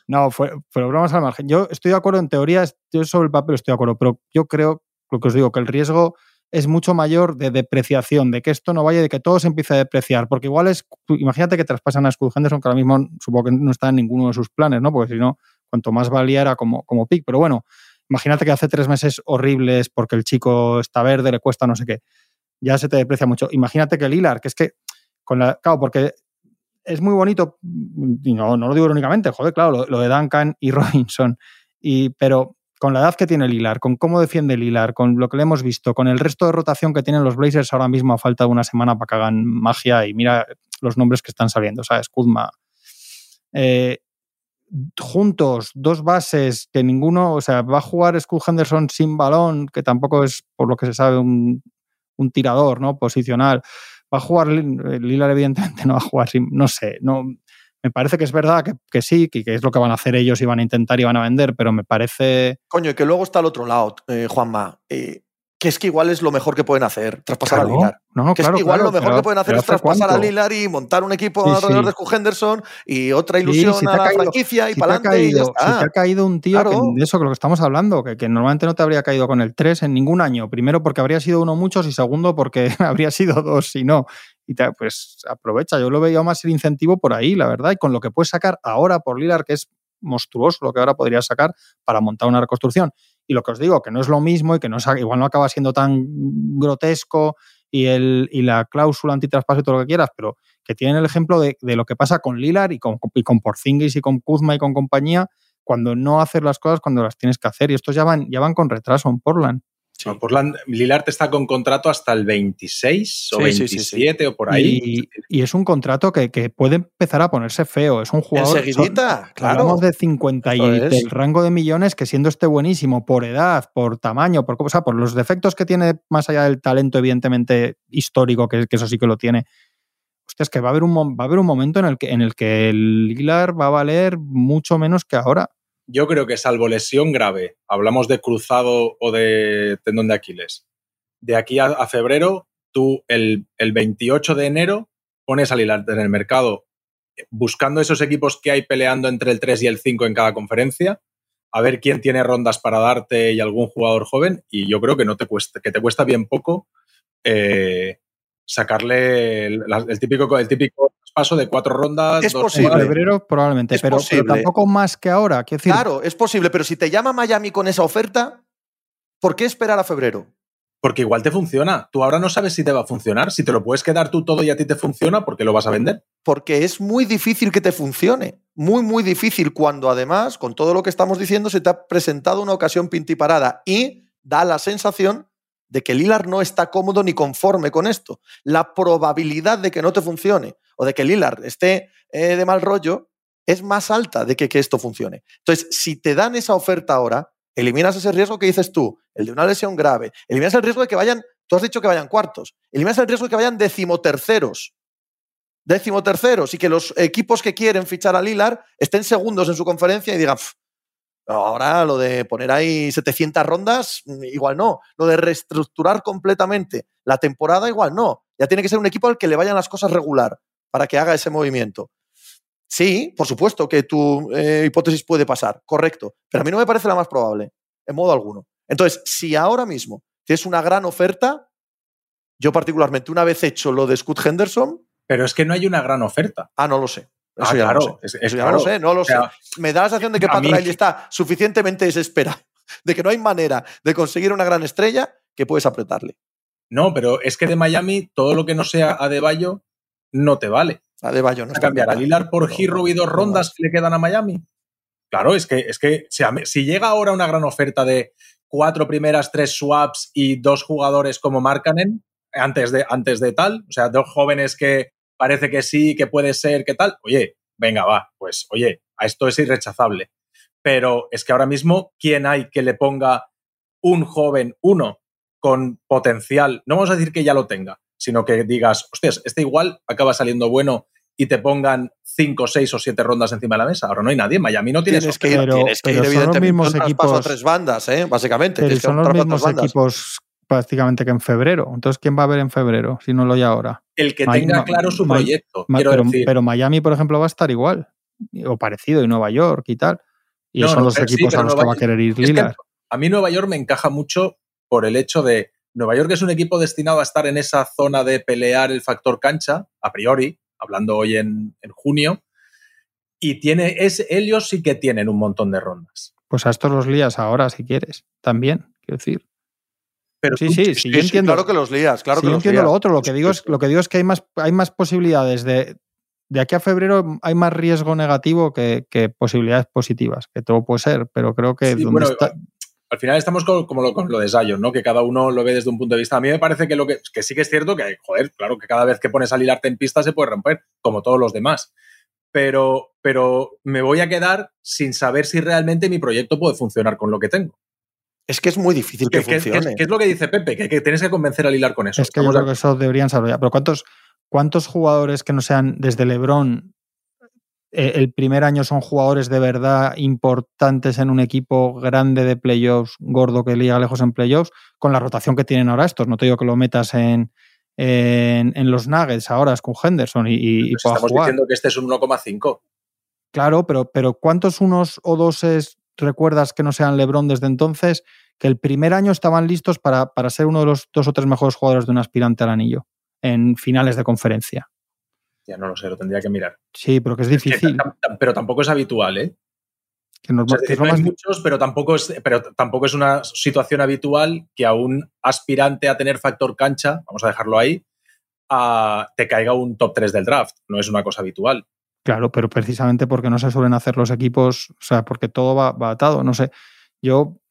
no, pero vamos al margen. Yo estoy de acuerdo en teoría, yo sobre el papel estoy de acuerdo, pero yo creo, lo que os digo, que el riesgo es mucho mayor de depreciación, de que esto no vaya, de que todo se empiece a depreciar, porque igual es, imagínate que traspasan a Scott Henderson, que ahora mismo supongo que no está en ninguno de sus planes, ¿no? Porque si no, cuanto más valía era como, como pick, pero bueno, imagínate que hace tres meses horribles porque el chico está verde, le cuesta no sé qué ya se te deprecia mucho. Imagínate que Lilar, que es que, con la, claro, porque es muy bonito, y no, no lo digo únicamente, joder, claro, lo, de Duncan y Robinson, y, pero con la edad que tiene Lilar, con cómo defiende Lilar, con lo que le hemos visto, con el resto de rotación que tienen los Blazers ahora mismo a falta de una semana para que hagan magia y mira los nombres que están saliendo, ¿sabes? Kuzma. Eh, juntos, dos bases, que ninguno, o sea, va a jugar Scott Henderson sin balón, que tampoco es, por lo que se sabe, un, un tirador, ¿no? Posicional. Va a jugar Lillard, evidentemente no va a jugar sin, no sé, no. Me parece que es verdad que, sí, que, es lo que van a hacer ellos y van a intentar y van a vender, pero me parece. Coño, y que luego está el otro lado, eh, Juanma. Eh, que es que igual es lo mejor que pueden hacer, traspasar a Lilar. No, que es que igual lo mejor que pueden hacer es traspasar a Lilar y montar un equipo alrededor de Henderson y otra ilusión a la franquicia y para adelante. Si te ha caído un tío, de eso que lo que estamos hablando, que, normalmente no te habría caído con el 3 en ningún año. Primero porque habría sido uno muchos y segundo porque habría sido dos si no. Y pues aprovecha, yo lo veía más el incentivo por ahí, la verdad, y con lo que puedes sacar ahora por Lilar, que es monstruoso lo que ahora podrías sacar para montar una reconstrucción. Y lo que os digo, que no es lo mismo y que no igual no acaba siendo tan grotesco y, el, y la cláusula antitraspaso y todo lo que quieras, pero que tienen el ejemplo de, lo que pasa con Lilar y con, y con Porzingis y con Kuzma y con compañía cuando no haces las cosas cuando las tienes que hacer. Y estos ya van, ya van con retraso en Portland. Portland, Lillard está con contrato hasta el 26 o 27 o por ahí. Y, es un contrato que, puede empezar a ponerse feo. Es un jugador. Enseguidita, claro. Hablamos de 50 y del rango de millones que siendo este buenísimo por edad, por tamaño, por, o sea, por los defectos que tiene más allá del talento, evidentemente histórico, que, eso sí que lo tiene. Hostia, es que va a haber un, va a haber un momento en el que, en el que el Lillard va a valer mucho menos que ahora yo creo que salvo lesión grave, hablamos de cruzado o de tendón de Aquiles, de aquí a, febrero, tú el, 28 de enero pones al hilar en el mercado buscando esos equipos que hay peleando entre el 3 y el 5 en cada conferencia, a ver quién tiene rondas para darte y algún jugador joven, y yo creo que no te cuesta, que te cuesta bien poco eh, sacarle el, típico, el típico paso de cuatro rondas. Es posible. febrero probablemente, pero, tampoco más que ahora. Claro, es posible, pero si te llama Miami con esa oferta, ¿por qué esperar a febrero? Porque igual te funciona. Tú ahora no sabes si te va a funcionar. Si te lo puedes quedar tú todo y a ti te funciona, ¿por qué lo vas a vender? Porque es muy difícil que te funcione. Muy, muy difícil cuando además, con todo lo que estamos diciendo, se te ha presentado una ocasión pintiparada y da la sensación de que Lilar no está cómodo ni conforme con esto. La probabilidad de que no te funcione o de que Lilar esté eh, de mal rollo es más alta de que, que esto funcione. Entonces, si te dan esa oferta ahora, eliminas ese riesgo que dices tú, el de una lesión grave, eliminas el riesgo de que vayan, tú has dicho que vayan cuartos, eliminas el riesgo de que vayan decimoterceros, decimoterceros y que los equipos que quieren fichar a Lilar estén segundos en su conferencia y digan, ahora lo de poner ahí 700 rondas, mm, igual no, lo de reestructurar completamente la temporada, igual no, ya tiene que ser un equipo al que le vayan las cosas regular para que haga ese movimiento. Sí, por supuesto que tu eh, hipótesis puede pasar, correcto, pero a mí no me parece la más probable, en modo alguno. Entonces, si ahora mismo tienes una gran oferta, yo particularmente una vez hecho lo de Scott Henderson... Pero es que no hay una gran oferta. Ah, no lo sé. Eso ah, ya claro, sé. Eso ya no lo sé, no lo sé. Me da la sensación de que Pat Riley está suficientemente desesperado, de que no hay manera de conseguir una gran estrella que puedes apretarle. No, pero es que de Miami todo lo que no sea Adebayo no te vale. Adebayo no está cambiar a Lilar por Hero y dos rondas que le quedan a Miami. Claro, es que, es que si, llega ahora una gran oferta de cuatro primeras, tres swaps y dos jugadores como Markanen, antes de, antes de tal, o sea, dos jóvenes que parece que sí, que puede ser, que tal, oye, venga, va, pues oye, a esto es irrechazable. Pero es que ahora mismo, ¿quién hay que le ponga un joven, uno, con potencial? No vamos a decir que ya lo tenga, sino que digas, hostias, este igual acaba saliendo bueno y te pongan cinco, seis o siete rondas encima de la mesa. Ahora no hay nadie. Miami no tienes, que ir, tienes que ir, son los mismos equipos a tres bandas, ¿eh? básicamente. Pero son los mismos equipos prácticamente que en febrero. Entonces, ¿quién va a ver en febrero si no lo hay ahora? El que tenga claro su proyecto. pero, Miami, por ejemplo, va a estar igual o parecido y Nueva York y tal. Y son los equipos a los que va a querer ir Lillard. a mí Nueva York me encaja mucho por el hecho de Nueva York es un equipo destinado a estar en esa zona de pelear el factor cancha, a priori, hablando hoy en, junio, y tiene, es, ellos sí que tienen un montón de rondas. Pues a estos los lías ahora, si quieres, también, quiero decir. Pero sí, sí, sí, yo entiendo. Claro que los lías, claro que yo entiendo lo otro. Lo que digo es, lo que digo es que hay más, hay más posibilidades de. De aquí a febrero hay más riesgo negativo que, posibilidades positivas, que todo puede ser, pero creo que al final estamos con, como lo, con lo de Zion, ¿no? Que cada uno lo ve desde un punto de vista. A mí me parece que lo que, que sí que es cierto que, joder, claro que cada vez que pones a hilarte en pista se puede romper, como todos los demás. Pero, pero me voy a quedar sin saber si realmente mi proyecto puede funcionar con lo que tengo. Es que es muy difícil que, funcione. ¿Qué es lo que dice Pepe? Que, tienes que convencer al hilar con eso. Es que yo creo que eso deberían saber. Pero ¿cuántos, ¿cuántos jugadores que no sean desde LeBron el primer año son jugadores de verdad importantes en un equipo grande de playoffs, gordo que liga lejos en playoffs, con la rotación que tienen ahora estos. No te digo que lo metas en, en, los Nuggets ahora es con Henderson y, y, Estamos diciendo que este es un 1,5. Claro, pero, pero ¿cuántos unos o doses recuerdas que no sean LeBron desde entonces? Que el primer año estaban listos para, para ser uno de los dos o tres mejores jugadores de un aspirante al anillo en finales de conferencia. Ya no lo sé, lo tendría que mirar. Sí, pero que es difícil. pero tampoco es habitual, ¿eh? Que no hay muchos, pero tampoco, es, pero tampoco es una situación habitual que a un aspirante a tener factor cancha, vamos a dejarlo ahí, te caiga un top 3 del draft. No es una cosa habitual. Claro, pero precisamente porque no se suelen hacer los equipos, o sea, porque todo va, va atado. No sé. Yo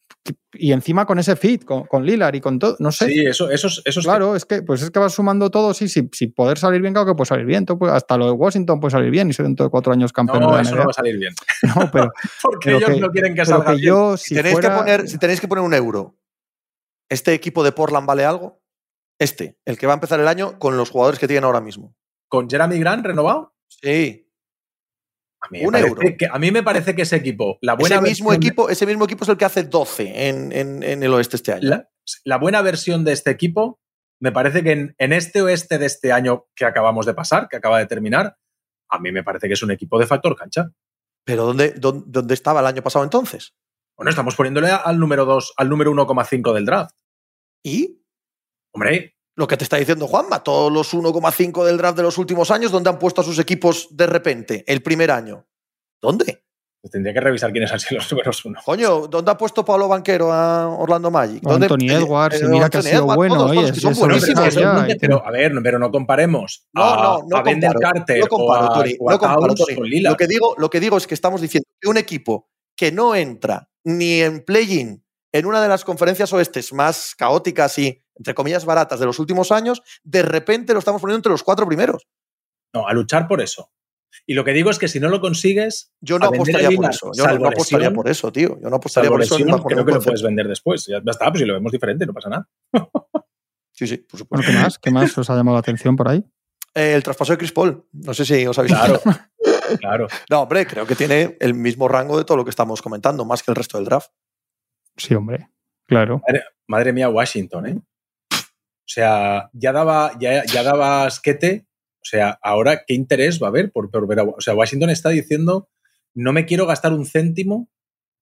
y encima con ese fit, con, con Lilar y con todo, no sé. Sí, eso, eso, eso Claro, es que, pues es que vas sumando todo, sí, sí, si poder salir bien, claro que puede salir bien. Pues hasta lo de Washington puede salir bien y ser dentro de cuatro años campeón. No, eso no va a salir bien. No, pero. Porque ellos no quieren que salga bien. Yo, si, tenéis que poner, si tenéis que poner un euro, ¿este equipo de Portland vale algo? Este, el que va a empezar el año con los jugadores que tienen ahora mismo. ¿Con Jeremy Grant renovado? Sí. A mí, un euro. Que, a mí me parece que ese equipo, la buena ese mismo equipo, ese mismo equipo es el que hace 12 en, el oeste este año. La, buena versión de este equipo, me parece que en, este oeste de este año que acabamos de pasar, que acaba de terminar, a mí me parece que es un equipo de factor cancha. ¿Pero dónde, dónde, estaba el año pasado entonces? Bueno, estamos poniéndole al número 2, al número 1,5 del draft. ¿Y? Hombre, lo que te está diciendo Juanma, todos los 1,5 del draft de los últimos años, ¿dónde han puesto a sus equipos de repente el primer año? ¿Dónde? Pues tendría que revisar quiénes han sido los números uno. Coño, ¿dónde ha puesto Pablo Banquero a Orlando Magic? ¿Dónde, Anthony Edwards, eh, mira que ha sido bueno. oye, son buenísimos. pero, a ver, pero no comparemos no, a, no, no a Bender Carter no comparo, o a, Tori, no comparo, con Lila. Lo que, digo, lo que digo es que estamos diciendo que un equipo que no entra ni en play-in en una de las conferencias oestes más caóticas y, entre comillas, baratas de los últimos años, de repente lo estamos poniendo entre los cuatro primeros. No, a luchar por eso. Y lo que digo es que si no lo consigues. Yo no apostaría por eso. Yo no, apostaría por eso, tío. Yo no apostaría por eso. creo que lo puedes vender después. Ya está, pues si lo vemos diferente, no pasa nada. sí, sí, por supuesto. ¿qué más? ¿Qué más os ha llamado la atención por ahí? Eh, el traspaso de Chris Paul. No sé si os habéis Claro. claro. No, hombre, creo que tiene el mismo rango de todo lo que estamos comentando, más que el resto del draft. Sí, hombre. Claro. Madre, mía, Washington, ¿eh? O sea, ya daba, ya, ya daba asquete o sea, ahora, ¿qué interés va a haber por, ver a O sea, Washington está diciendo, no me quiero gastar un céntimo,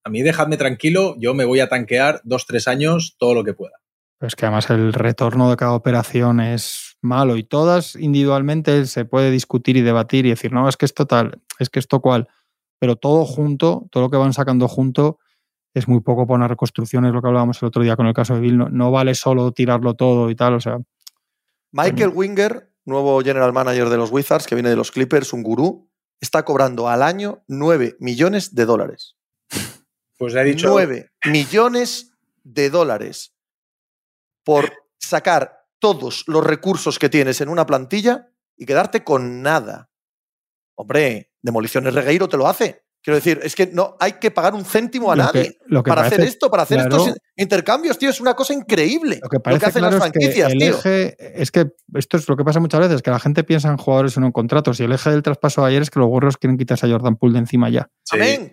a mí dejadme tranquilo, yo me voy a tanquear dos, tres años, todo lo que pueda. Pues que además el retorno de cada operación es malo y todas individualmente se puede discutir y debatir y decir, no, es que es total, es que esto cual, pero todo junto, todo lo que van sacando junto es muy poco para una reconstrucción, es lo que hablábamos el otro día con el caso de Bill, no, no vale solo tirarlo todo y tal, o sea. Michael Winger nuevo general manager de los Wizards, que viene de los Clippers, un gurú, está cobrando al año 9 millones de dólares. Pues ha dicho. 9 millones de dólares por sacar todos los recursos que tienes en una plantilla y quedarte con nada. Hombre, Demoliciones Regueiro te lo hace. Quiero decir, es que no hay que pagar un céntimo a nadie para hacer esto, para hacer estos intercambios, tío. Es una cosa increíble. Lo que, parece hacen las franquicias, es que el Eje, es que esto es lo que pasa muchas veces, que la gente piensa en jugadores y no en contratos. Y el eje del traspaso de ayer es que los gorros quieren quitarse a Jordan Poole de encima ya.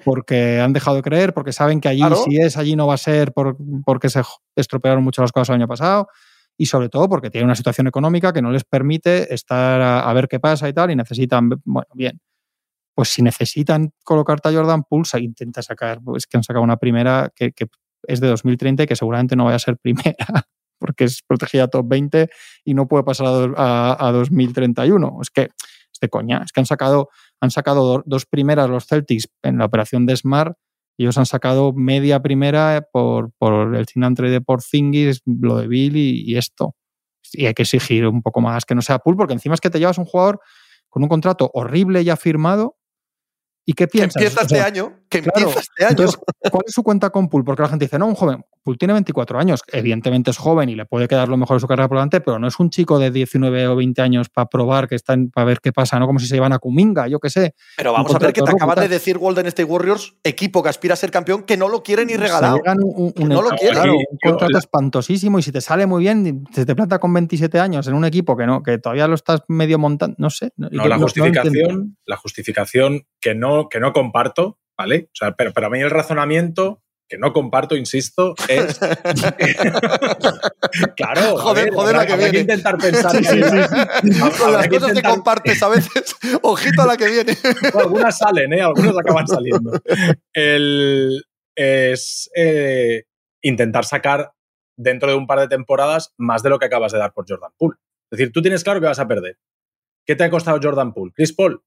Porque han dejado de creer, porque saben que allí, si es, allí no va a ser, porque se estropearon mucho las cosas el año pasado y sobre todo porque tienen una situación económica que no les permite estar a, a, ver qué pasa y tal, y necesitan, bueno, bien pues si necesitan colocarte a Jordan Pulsa, intenta sacar, pues que han sacado una primera que, es de 2030 y que seguramente no vaya a ser primera, porque es protegida top 20 y no puede pasar a, 2031. Es que es de coña, es que han sacado, han sacado dos primeras los Celtics en la operación de Smart y ellos han sacado media primera por, por el Cinantre de Porzingis, lo de Bill y, esto. Y hay que exigir un poco más que no sea pool, porque encima es que te llevas un jugador con un contrato horrible ya firmado ¿Y qué piensas? Que empieza este año. Que empieza este año. ¿Cuál es su cuenta con Pool? Porque la gente dice, no, un joven. Pool tiene 24 años. Evidentemente es joven y le puede quedar lo mejor de su carrera por delante, pero no es un chico de 19 o 20 años para probar, que están para ver qué pasa, ¿no? Como si se iban a Kuminga, yo qué sé. Pero vamos a ver que te acabas de decir Golden State Warriors, equipo que aspira a ser campeón, que no lo quiere ni regalado. Un, no lo quiere. Claro, un contrato espantosísimo y si te sale muy bien, se te planta con 27 años en un equipo que no, que todavía lo estás medio montando, no sé. No, la justificación, la justificación que no, que no comparto, ¿vale? O sea, pero para mí el razonamiento que no comparto, insisto, es. claro, joder, joder, la que viene. que intentar pensar. Sí, sí, Con las cosas que compartes a veces, ojito a la que viene. algunas salen, ¿eh? Algunas acaban saliendo. El, es eh, intentar sacar dentro de un par de temporadas más de lo que acabas de dar por Jordan Poole. Es decir, tú tienes claro que vas a perder. ¿Qué te ha costado Jordan Poole? Chris Paul,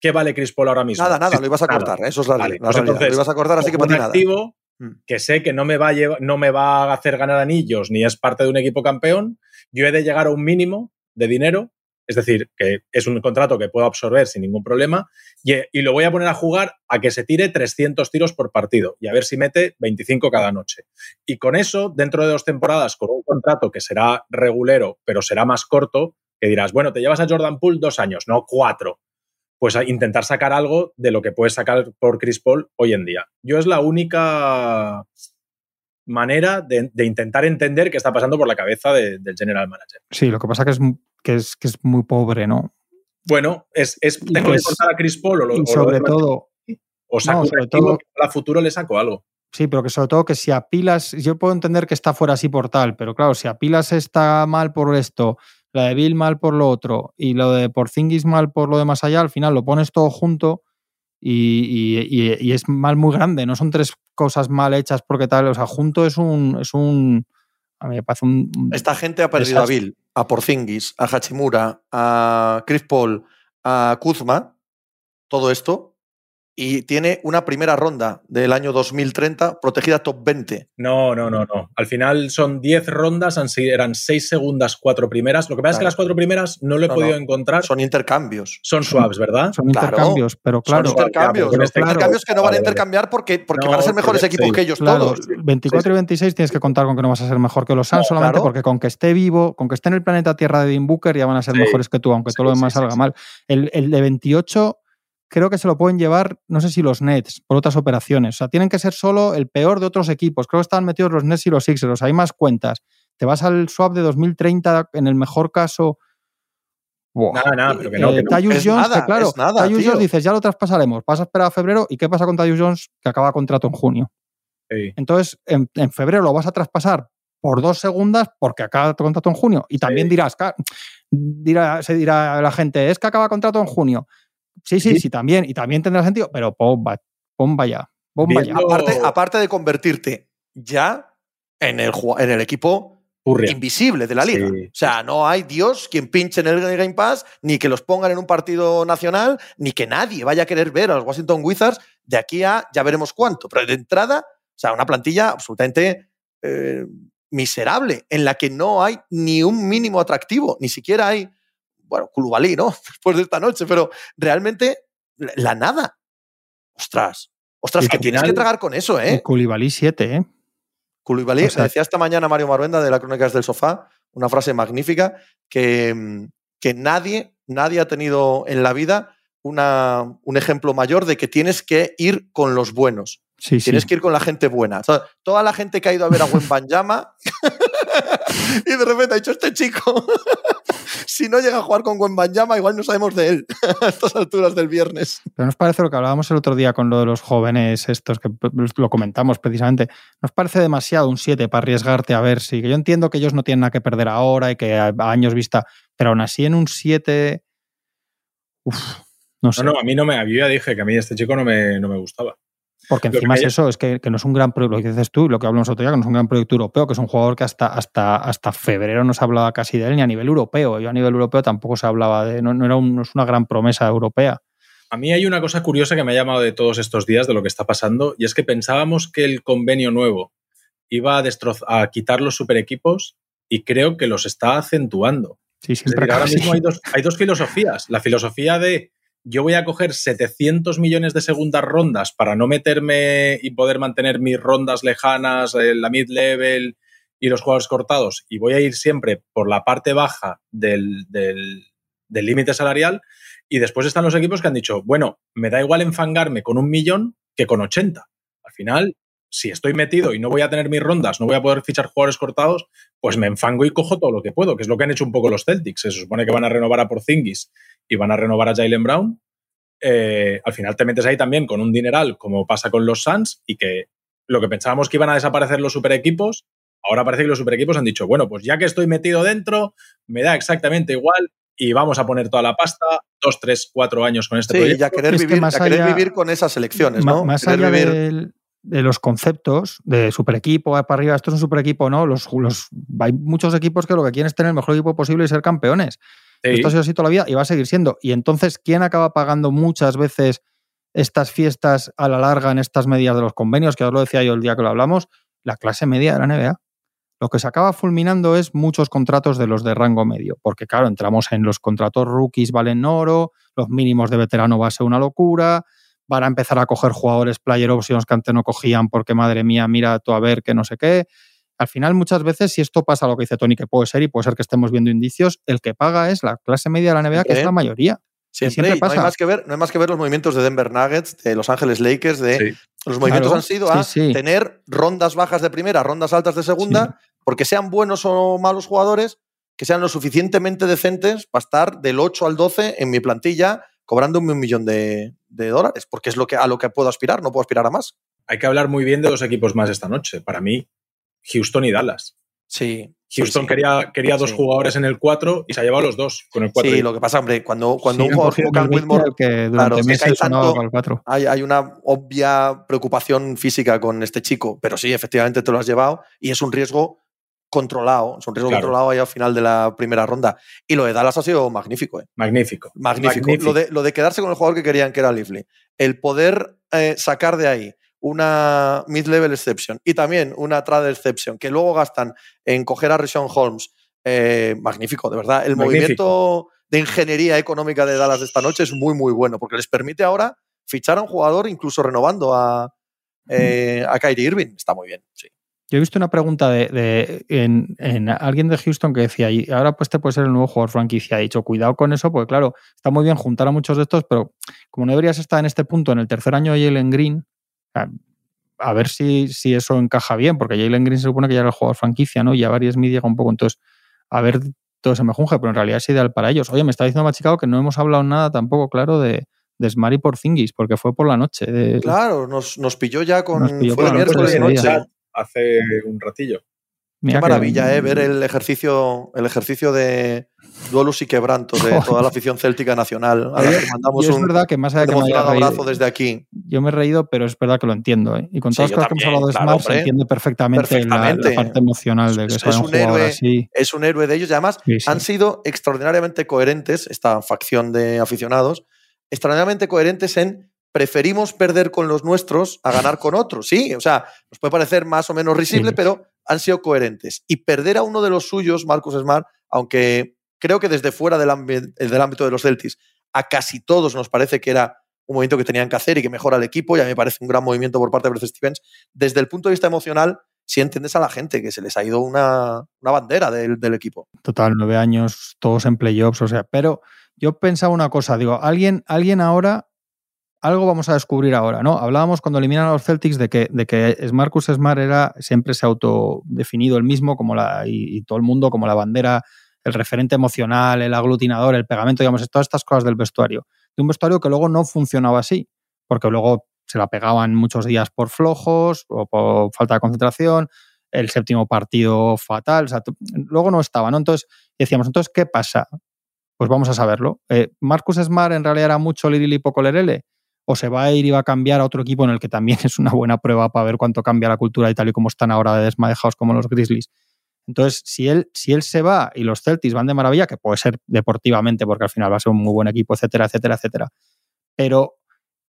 ¿Qué vale Chris Paul ahora mismo? Nada, nada, lo ibas a cortar, ¿eh? eso es la, vale, pues lo ibas a cortar, así que para ti nada. activo mm. que sé que no me, va a no me va a hacer ganar anillos ni es parte de un equipo campeón, yo he de llegar a un mínimo de dinero, es decir, que es un contrato que puedo absorber sin ningún problema, y, y, lo voy a poner a jugar a que se tire 300 tiros por partido y a ver si mete 25 cada noche. Y con eso, dentro de dos temporadas, con un contrato que será regulero, pero será más corto, que dirás, bueno, te llevas a Jordan Poole dos años, no cuatro pues a intentar sacar algo de lo que puedes sacar por Chris Paul hoy en día. Yo es la única manera de, intentar entender qué está pasando por la cabeza del general manager. Sí, lo que pasa que es, que es, que es muy pobre, ¿no? Bueno, es, es tengo que cortar a Chris Paul o lo, sobre todo o saco sobre todo, a futuro le saco algo. Sí, pero que sobre todo que si apilas, yo puedo entender que está fuera así por tal, pero claro, si apilas está mal por esto, la de Bill mal por lo otro y lo de Porzingis mal por lo de más allá, al final lo pones todo junto y, es mal muy grande. No son tres cosas mal hechas porque tal, o sea, junto es un. Es un a mí me parece un. Esta gente ha perdido a Bill, a Porzingis, a Hachimura, a Chris Paul, a Kuzma, todo esto. Y tiene una primera ronda del año 2030 protegida top 20. No, no, no, no. Al final son 10 rondas, eran 6 segundas, 4 primeras. Lo que pasa es que las 4 primeras no lo he podido encontrar. Son intercambios. Son swaps, ¿verdad? Son intercambios, pero claro. Son intercambios. intercambios que no van a intercambiar porque, porque van a ser mejores equipos que ellos todos. 24 y 26 tienes que contar con que no vas a ser mejor que los Suns solamente porque con que esté vivo, con que esté en el planeta Tierra de Dean Booker ya van a ser mejores que tú, aunque todo lo demás salga mal. El, el de 28 creo que se lo pueden llevar, no sé si los Nets, por otras operaciones. O sea, tienen que ser solo el peor de otros equipos. Creo que están metidos los Nets y los Sixers. Hay más cuentas. Te vas al swap de 2030, en el mejor caso. Nada, nada, pero que no. Eh, Jones, nada, claro, Jones dices, ya lo traspasaremos. Vas a esperar a febrero. ¿Y qué pasa con Tyus Jones? Que acaba contrato en junio. Entonces, en, febrero lo vas a traspasar por dos segundas porque acaba contrato en junio. Y también dirás, dirá, se dirá la gente, es que acaba contrato en junio. Sí, sí, sí, también. Y también tendrá sentido, pero bomba, bomba ya. Bomba ya. Aparte, de convertirte ya en el, en el equipo invisible de la liga. O sea, no hay Dios quien pinche en el Game Pass, ni que los pongan en un partido nacional, ni que nadie vaya a querer ver a los Washington Wizards de aquí a ya veremos cuánto. Pero de entrada, o sea, una plantilla absolutamente eh, miserable, en la que no hay ni un mínimo atractivo, ni siquiera hay bueno, Kulubalí, ¿no? Después de esta noche, pero realmente la nada. Ostras, ostras, que tienes que tragar con eso, ¿eh? Kulubalí 7, ¿eh? Kulubalí, decía esta mañana Mario Maruenda de la Crónicas del Sofá, una frase magnífica, que, mm, que nadie, nadie ha tenido en la vida una, un ejemplo mayor de que tienes que ir con los buenos. Sí, tienes que ir con la gente buena. toda la gente que ha ido a ver a Wembanyama y de repente ha dicho este chico si no llega a jugar con Wembanyama, igual no sabemos de él a estas alturas del viernes. Pero nos parece lo que hablábamos el otro día con lo de los jóvenes estos, que lo comentamos precisamente, nos parece demasiado un 7 para arriesgarte a ver si, que yo entiendo que ellos no tienen nada que perder ahora y que a años vista, pero aún así en un 7... no, sé. no, a mí no me, yo ya dije que a mí este chico no me, no me gustaba. Porque encima es eso, es que, no es un gran proyecto, lo que dices tú, lo que hablamos otro día, que no es un gran proyecto europeo, que es un jugador que hasta, hasta, hasta febrero no se hablaba casi de él, ni a nivel europeo. Yo a nivel europeo tampoco se hablaba de, no, era es una gran promesa europea. A mí hay una cosa curiosa que me ha llamado de todos estos días de lo que está pasando, y es que pensábamos que el convenio nuevo iba a, a quitar los super equipos y creo que los está acentuando. Sí, siempre ahora mismo hay dos, hay dos filosofías. La filosofía de yo voy a coger 700 millones de segundas rondas para no meterme y poder mantener mis rondas lejanas, la mid-level y los jugadores cortados, y voy a ir siempre por la parte baja del límite salarial. Y después están los equipos que han dicho, bueno, me da igual enfangarme con un millón que con 80. Al final, si estoy metido y no voy a tener mis rondas, no voy a poder fichar jugadores cortados, pues me enfango y cojo todo lo que puedo, que es lo que han hecho un poco los Celtics. Se supone que van a renovar a Porzingis y van a renovar a Jalen Brown. Eh, al final te metes ahí también con un dineral, como pasa con los Suns, y que lo que pensábamos que iban a desaparecer los super equipos, ahora parece que los super equipos han dicho, bueno, pues ya que estoy metido dentro, me da exactamente igual y vamos a poner toda la pasta, dos, tres, cuatro años con este sí, proyecto. Ya querer, vivir, ya querer vivir con esas elecciones, ¿no? Más allá vivir de los conceptos de super equipo, para arriba, esto es un super equipo, ¿no? Los, los, hay muchos equipos que lo que quieren es tener el mejor equipo posible y ser campeones. Esto ha sido así toda la vida y va a seguir siendo. Y entonces, ¿quién acaba pagando muchas veces estas fiestas a la larga en estas medidas de los convenios? Que os lo decía yo el día que lo hablamos, la clase media de la NBA. Lo que se acaba fulminando es muchos contratos de los de rango medio, porque claro, entramos en los contratos rookies valen oro, los mínimos de veterano va a ser una locura, van a empezar a coger jugadores player options que antes no cogían porque madre mía, mira tú a ver que no sé qué. Al final, muchas veces, si esto pasa lo que dice Tony, que puede ser y puede ser que estemos viendo indicios, el que paga es la clase media de la NBA, que es la mayoría. Siempre, pasa. No, hay más que ver, no hay más que ver los movimientos de Denver Nuggets, de Los Ángeles Lakers, de los movimientos han sido a tener rondas bajas de primera, rondas altas de segunda, porque sean buenos o malos jugadores, que sean lo suficientemente decentes para estar del 8 al 12 en mi plantilla cobrando un millón de, dólares, porque es lo que, a lo que puedo aspirar, no puedo aspirar a más. Hay que hablar muy bien de dos equipos más esta noche. Para mí, Houston y Dallas. Sí. Houston quería, quería dos jugadores en el 4 y se ha llevado los dos con el 4. Sí, lo que pasa, hombre, cuando, cuando un jugador como Cal Whitmore. Que claro, hay, hay, una obvia preocupación física con este chico, pero sí, efectivamente te lo has llevado y es un riesgo controlado, es un riesgo controlado ahí al final de la primera ronda. Y lo de Dallas ha sido magnífico. ¿eh? Magnífico. magnífico. Lo, de, lo de quedarse con el jugador que querían, que era Lively. El poder eh, sacar de ahí una mid-level exception y también una trade exception que luego gastan en coger a Rishon Holmes. Eh, magnífico, de verdad. El movimiento de ingeniería económica de Dallas de esta noche es muy, muy bueno porque les permite ahora fichar a un jugador incluso renovando a, a Kyrie Irving. Está muy bien, sí. Yo he visto una pregunta de, en, alguien de Houston que decía, y ahora pues te puede ser el nuevo jugador franquicia. Ha dicho, cuidado con eso, porque claro, está muy bien juntar a muchos de estos, pero como no deberías estar en este punto, en el tercer año de Jalen Green, a, ver si, si, eso encaja bien, porque Jalen Green se supone que ya era el jugador franquicia, ¿no? Y a varios Smith llega un poco, entonces, a ver todo ese mejunje, pero en realidad es ideal para ellos. Oye, me está diciendo Machicado que no hemos hablado nada tampoco, claro, de, de Smari por Zingis, porque fue por la noche. claro, nos, nos, pilló ya con. Nos pilló fue miércoles noche hace un ratillo. Qué maravilla, ¿eh? Ver el ejercicio, el ejercicio de duelos y quebrantos de toda la afición céltica nacional. A mandamos un, verdad que más allá que abrazo desde aquí. Yo me he reído, pero es verdad que lo entiendo. ¿eh? Y con todas las cosas que hemos hablado de Smart, se entiende perfectamente, La, parte emocional de que es, un, héroe, así. Es un héroe de ellos y además han sido extraordinariamente coherentes, esta facción de aficionados, extraordinariamente coherentes en preferimos perder con los nuestros a ganar con otros. Sí, o sea, nos puede parecer más o menos risible, pero han sido coherentes. Y perder a uno de los suyos, Marcus Smart, aunque creo que desde fuera del, del ámbito de los Celtics, a casi todos nos parece que era un movimiento que tenían que hacer y que mejora el equipo, y a mí me parece un gran movimiento por parte de Bruce Stevens. Desde el punto de vista emocional, sí entiendes a la gente que se les ha ido una, bandera del, del, equipo. Total, nueve años, todos en playoffs, o sea, pero yo pensaba una cosa, digo, alguien, alguien ahora algo vamos a descubrir ahora, ¿no? Hablábamos cuando eliminan a los Celtics de que, de que Marcus Smart era, siempre se ha autodefinido el mismo como la, y, todo el mundo como la bandera, el referente emocional, el aglutinador, el pegamento, digamos, todas estas cosas del vestuario. De un vestuario que luego no funcionaba así, porque luego se la pegaban muchos días por flojos o por falta de concentración, el séptimo partido fatal, luego no estaba, ¿no? Entonces decíamos, entonces, ¿qué pasa? Pues vamos a saberlo. Eh, Marcus Smart en realidad era mucho Lirili y poco Lerele o se va a ir y va a cambiar a otro equipo en el que también es una buena prueba para ver cuánto cambia la cultura y tal y como están ahora de desmadejados como los Grizzlies. Entonces, si él, si él se va y los Celtics van de maravilla, que puede ser deportivamente, porque al final va a ser un muy buen equipo, etcétera, etcétera, etcétera. Pero,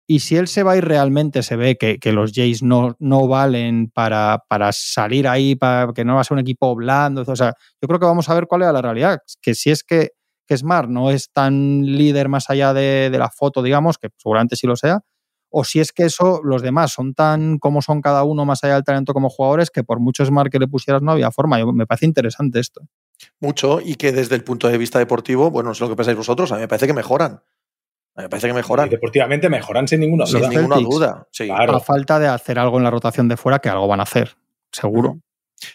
y si él se va y realmente se ve que, los Jays no, no valen para, para, salir ahí, para que no va a ser un equipo blando, o sea, yo creo que vamos a ver cuál es la realidad. Que si es que que Smart no es tan líder más allá de, la foto, digamos, que seguramente sí lo sea, o si es que eso, los demás son tan como son cada uno más allá del talento como jugadores, que por mucho Smart que le pusieras no había forma. me parece interesante esto. Mucho, y que desde el punto de vista deportivo, bueno, no sé lo que pensáis vosotros, a mí me parece que mejoran. A mí me parece que mejoran. deportivamente mejoran sin ninguna duda. Sin ninguna duda. Sí. A falta de hacer algo en la rotación de fuera, que algo van a hacer, seguro.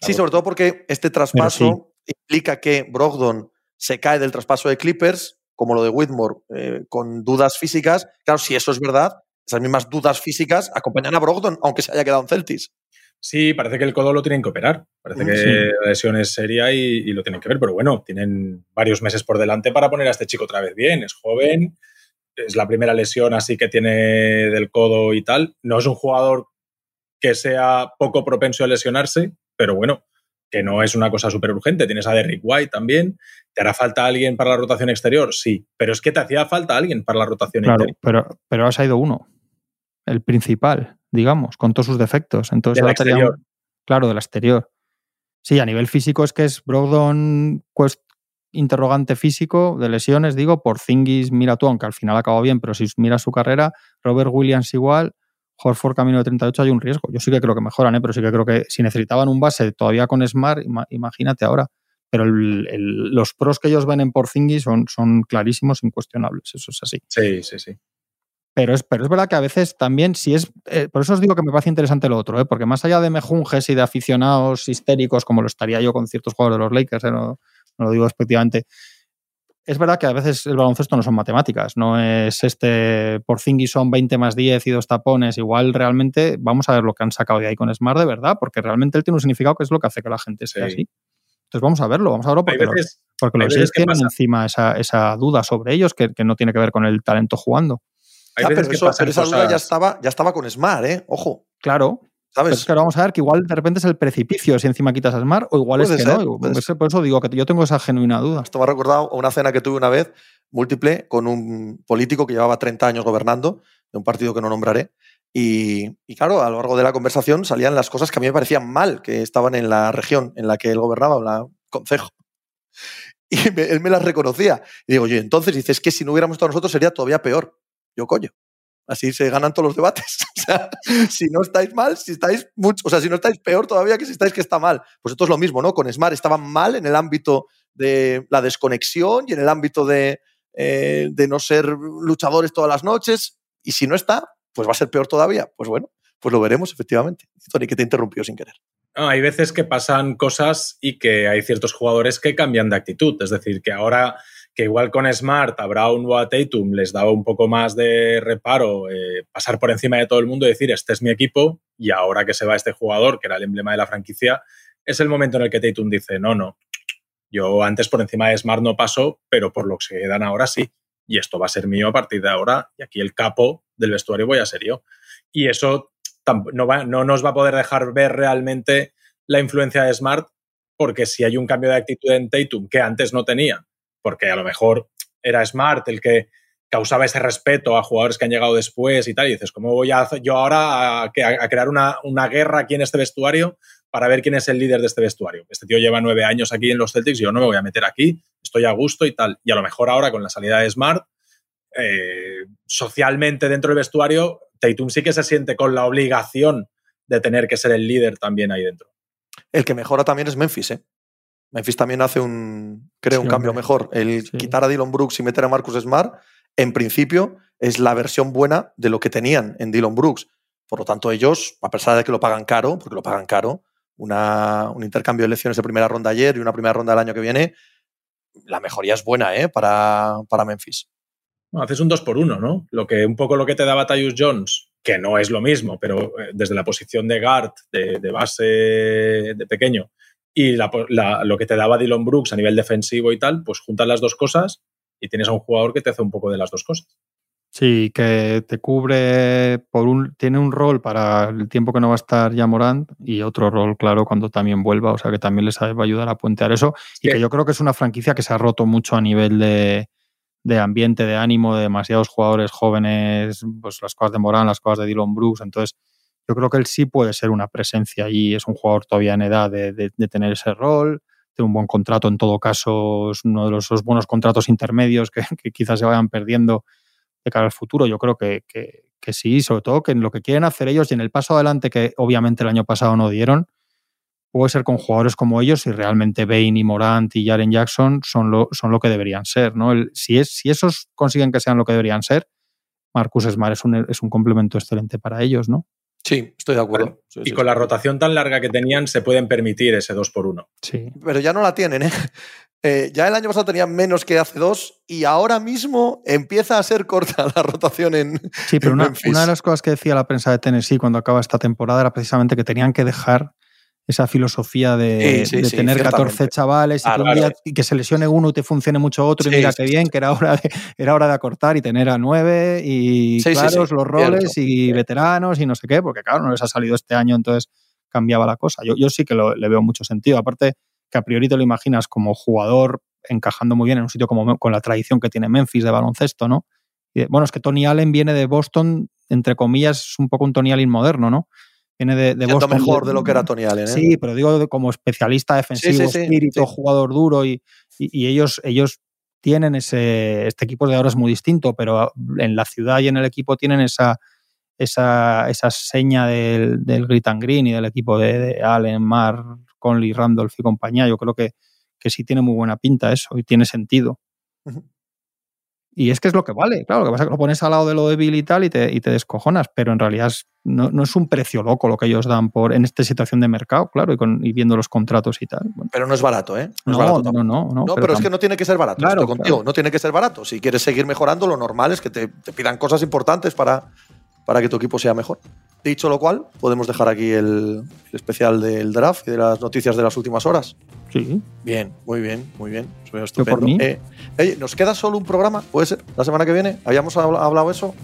Sí, sobre todo porque este traspaso implica que Brogdon se cae del traspaso de Clippers, como lo de Whitmore, eh, con dudas físicas. Claro, si eso es verdad, esas mismas dudas físicas acompañan a Brogdon, aunque se haya quedado en Celtics. Sí, parece que el codo lo tienen que operar. Parece mm, que la lesión es seria y, lo tienen que ver, pero bueno, tienen varios meses por delante para poner a este chico otra vez bien. Es joven, es la primera lesión así que tiene del codo y tal. No es un jugador que sea poco propenso a lesionarse, pero bueno, que no es una cosa súper urgente. Tienes a Derrick White también. ¿Te hará falta alguien para la rotación exterior? Sí, pero es que te hacía falta alguien para la rotación claro, interior. Pero, pero has ido uno, el principal, digamos, con todos sus defectos. Entonces, exterior. claro, del exterior. Sí, a nivel físico es que es Brogdon interrogante físico de lesiones, digo, por Zingis, mira tú, aunque al final acabó bien, pero si miras su carrera, Robert Williams igual, Horford camino de 38 hay un riesgo. Yo sí que creo que mejoran, ¿eh? pero sí que creo que si necesitaban un base todavía con Smart, imagínate ahora. Pero los pros que ellos ven en Porzingis son, son clarísimos, incuestionables. Eso es así. Sí, sí, sí. Pero es, pero es verdad que a veces también, si es. Eh, por eso os digo que me parece interesante lo otro, ¿eh? porque más allá de mejunjes y de aficionados histéricos, como lo estaría yo con ciertos jugadores de los Lakers, ¿eh? no, no, lo digo respectivamente, es verdad que a veces el baloncesto no son matemáticas, no es este por Zingy son 20 más 10 y dos tapones, igual realmente vamos a ver lo que han sacado de ahí con Smart de verdad, porque realmente él tiene un significado que es lo que hace que la gente sea así. Entonces vamos a verlo, vamos a verlo porque, los, porque los tienen encima esa, esa, duda sobre ellos que, que, no tiene que ver con el talento jugando. pero, esa duda ya estaba, ya estaba con Smart, ¿eh? Ojo. Claro, ¿sabes? Pero, vamos a ver que igual de repente es el precipicio si encima quitas a Smart o igual es que no. Por eso digo que yo tengo esa genuina duda. Esto me ha recordado una cena que tuve una vez múltiple con un político que llevaba 30 años gobernando, de un partido que no nombraré. Y, claro, a lo largo de la conversación salían las cosas que a mí me parecían mal, que estaban en la región en la que él gobernaba, en la concejo. Y él me las reconocía. Y digo, yo, entonces dices que si no hubiéramos estado nosotros sería todavía peor. Yo, coño. Así se ganan todos los debates. O sea, si no estáis mal, si estáis mucho, o sea, si no estáis peor todavía que si estáis que está mal. Pues esto es lo mismo, ¿no? Con Smart estaban mal en el ámbito de la desconexión y en el ámbito de, eh, de no ser luchadores todas las noches. Y si no está, pues va a ser peor todavía. Pues bueno, pues lo veremos efectivamente. Tony, que te interrumpió sin querer. hay veces que pasan cosas y que hay ciertos jugadores que cambian de actitud. Es decir, que ahora que igual con Smart a Brown o a Tatum les daba un poco más de reparo eh, pasar por encima de todo el mundo y decir, este es mi equipo y ahora que se va este jugador, que era el emblema de la franquicia, es el momento en el que Tatum dice, no, no, yo antes por encima de Smart no paso, pero por lo que se dan ahora sí. Y esto va a ser mío a partir de ahora. Y aquí el capo del vestuario voy a ser yo. Y eso no, va, no nos va a poder dejar ver realmente la influencia de Smart, porque si hay un cambio de actitud en Tatum que antes no tenía, porque a lo mejor era Smart el que causaba ese respeto a jugadores que han llegado después y tal, y dices, ¿cómo voy a yo ahora a, crear una, una, guerra aquí en este vestuario para ver quién es el líder de este vestuario. Este tío lleva nueve años aquí en los Celtics y yo no me voy a meter aquí, estoy a gusto y tal. Y a lo mejor ahora con la salida de Smart, eh, socialmente dentro del vestuario, Tatum sí que se siente con la obligación de tener que ser el líder también ahí dentro. El que mejora también es Memphis, ¿eh? Memphis también hace un, creo, un cambio mejor. El quitar a Dylan Brooks y meter a Marcus Smart, en principio, es la versión buena de lo que tenían en Dylan Brooks. Por lo tanto, ellos, a pesar de que lo pagan caro, porque lo pagan caro, un intercambio de elecciones de primera ronda ayer y una primera ronda del año que viene, la mejoría es buena ¿eh? para, para Memphis. haces un 2 por 1 ¿no? Lo que, un poco lo que te daba Tyus Jones, que no es lo mismo, pero eh, desde la posición de guard, de, base de pequeño, y lo que te daba Dylan Brooks a nivel defensivo y tal, pues juntas las dos cosas y tienes a un jugador que te hace un poco de las dos cosas. Sí, que te cubre por un, tiene un rol para el tiempo que no va a estar ya Morant y otro rol, claro, cuando también vuelva. O sea que también les va a ayudar a puentear eso. Y que yo creo que es una franquicia que se ha roto mucho a nivel de, ambiente, de ánimo, de demasiados jugadores jóvenes, pues las cosas de Morant, las cosas de Dylan Brooks. Entonces, yo creo que él sí puede ser una presencia y es un jugador todavía en edad de, tener ese rol. Tiene un buen contrato, en todo caso, es uno de los, buenos contratos intermedios que, que quizás se vayan perdiendo de cara al futuro. Yo creo que, que, sí, sobre todo que en lo que quieren hacer ellos y en el paso adelante que obviamente el año pasado no dieron, puede ser con jugadores como ellos y realmente Bain y Morant y Jaren Jackson son lo, son lo que deberían ser. ¿no? si, es, si esos consiguen que sean lo que deberían ser, Marcus Smart es un, es un complemento excelente para ellos, ¿no? Sí, estoy de acuerdo. y con la rotación tan larga que tenían, se pueden permitir ese 2 por 1 Sí. Pero ya no la tienen, ¿eh? Eh, ya el año pasado tenían menos que hace dos y ahora mismo empieza a ser corta la rotación en. Sí, pero una, de las cosas que decía la prensa de Tennessee cuando acaba esta temporada era precisamente que tenían que dejar esa filosofía de, tener 14 chavales y, que se lesione uno y te funcione mucho otro y mira qué bien, que era hora, de, era hora de acortar y tener a nueve y claros los roles y veteranos y no sé qué, porque claro, no les ha salido este año, entonces cambiaba la cosa. Yo, yo sí que le veo mucho sentido. Aparte, que a priori te lo imaginas como jugador encajando muy bien en un sitio como con la tradición que tiene Memphis de baloncesto, ¿no? bueno, es que Tony Allen viene de Boston, entre comillas, es un poco un Tony Allen moderno, ¿no? Viene de, de Boston. mejor de lo que era Tony Allen, ¿eh? Sí, pero digo como especialista defensivo, espíritu, jugador duro y, ellos, ellos tienen ese. Este equipo de ahora es muy distinto, pero en la ciudad y en el equipo tienen esa, esa, esa seña del, del Grit and Green y del equipo de, de Allen, Mar, Conley, Randolph y compañía. Yo creo que, que sí tiene muy buena pinta eso y tiene sentido. Y es que es lo que vale, claro, lo que pasa es que lo pones al lado de lo débil y tal y te, y te descojonas, pero en realidad no, es un precio loco lo que ellos dan por en esta situación de mercado, claro, y, con, viendo los contratos y tal. Pero no es barato, ¿eh? No, no, no, no, pero, es que no tiene que ser barato. Claro, contigo, no tiene que ser barato. Si quieres seguir mejorando, lo normal es que te, te pidan cosas importantes para, para que tu equipo sea mejor. Dicho lo cual, podemos dejar aquí el, especial del draft y de las noticias de las últimas horas. Sí. Bien, muy bien, muy bien. Estupendo. Eh, ¿Nos queda solo un programa? ¿Puede ser? ¿La semana que viene? ¿Habíamos hablado eso?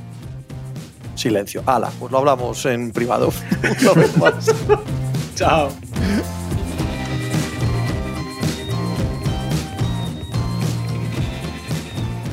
silencio. Ala, pues lo hablamos en privado. Chao.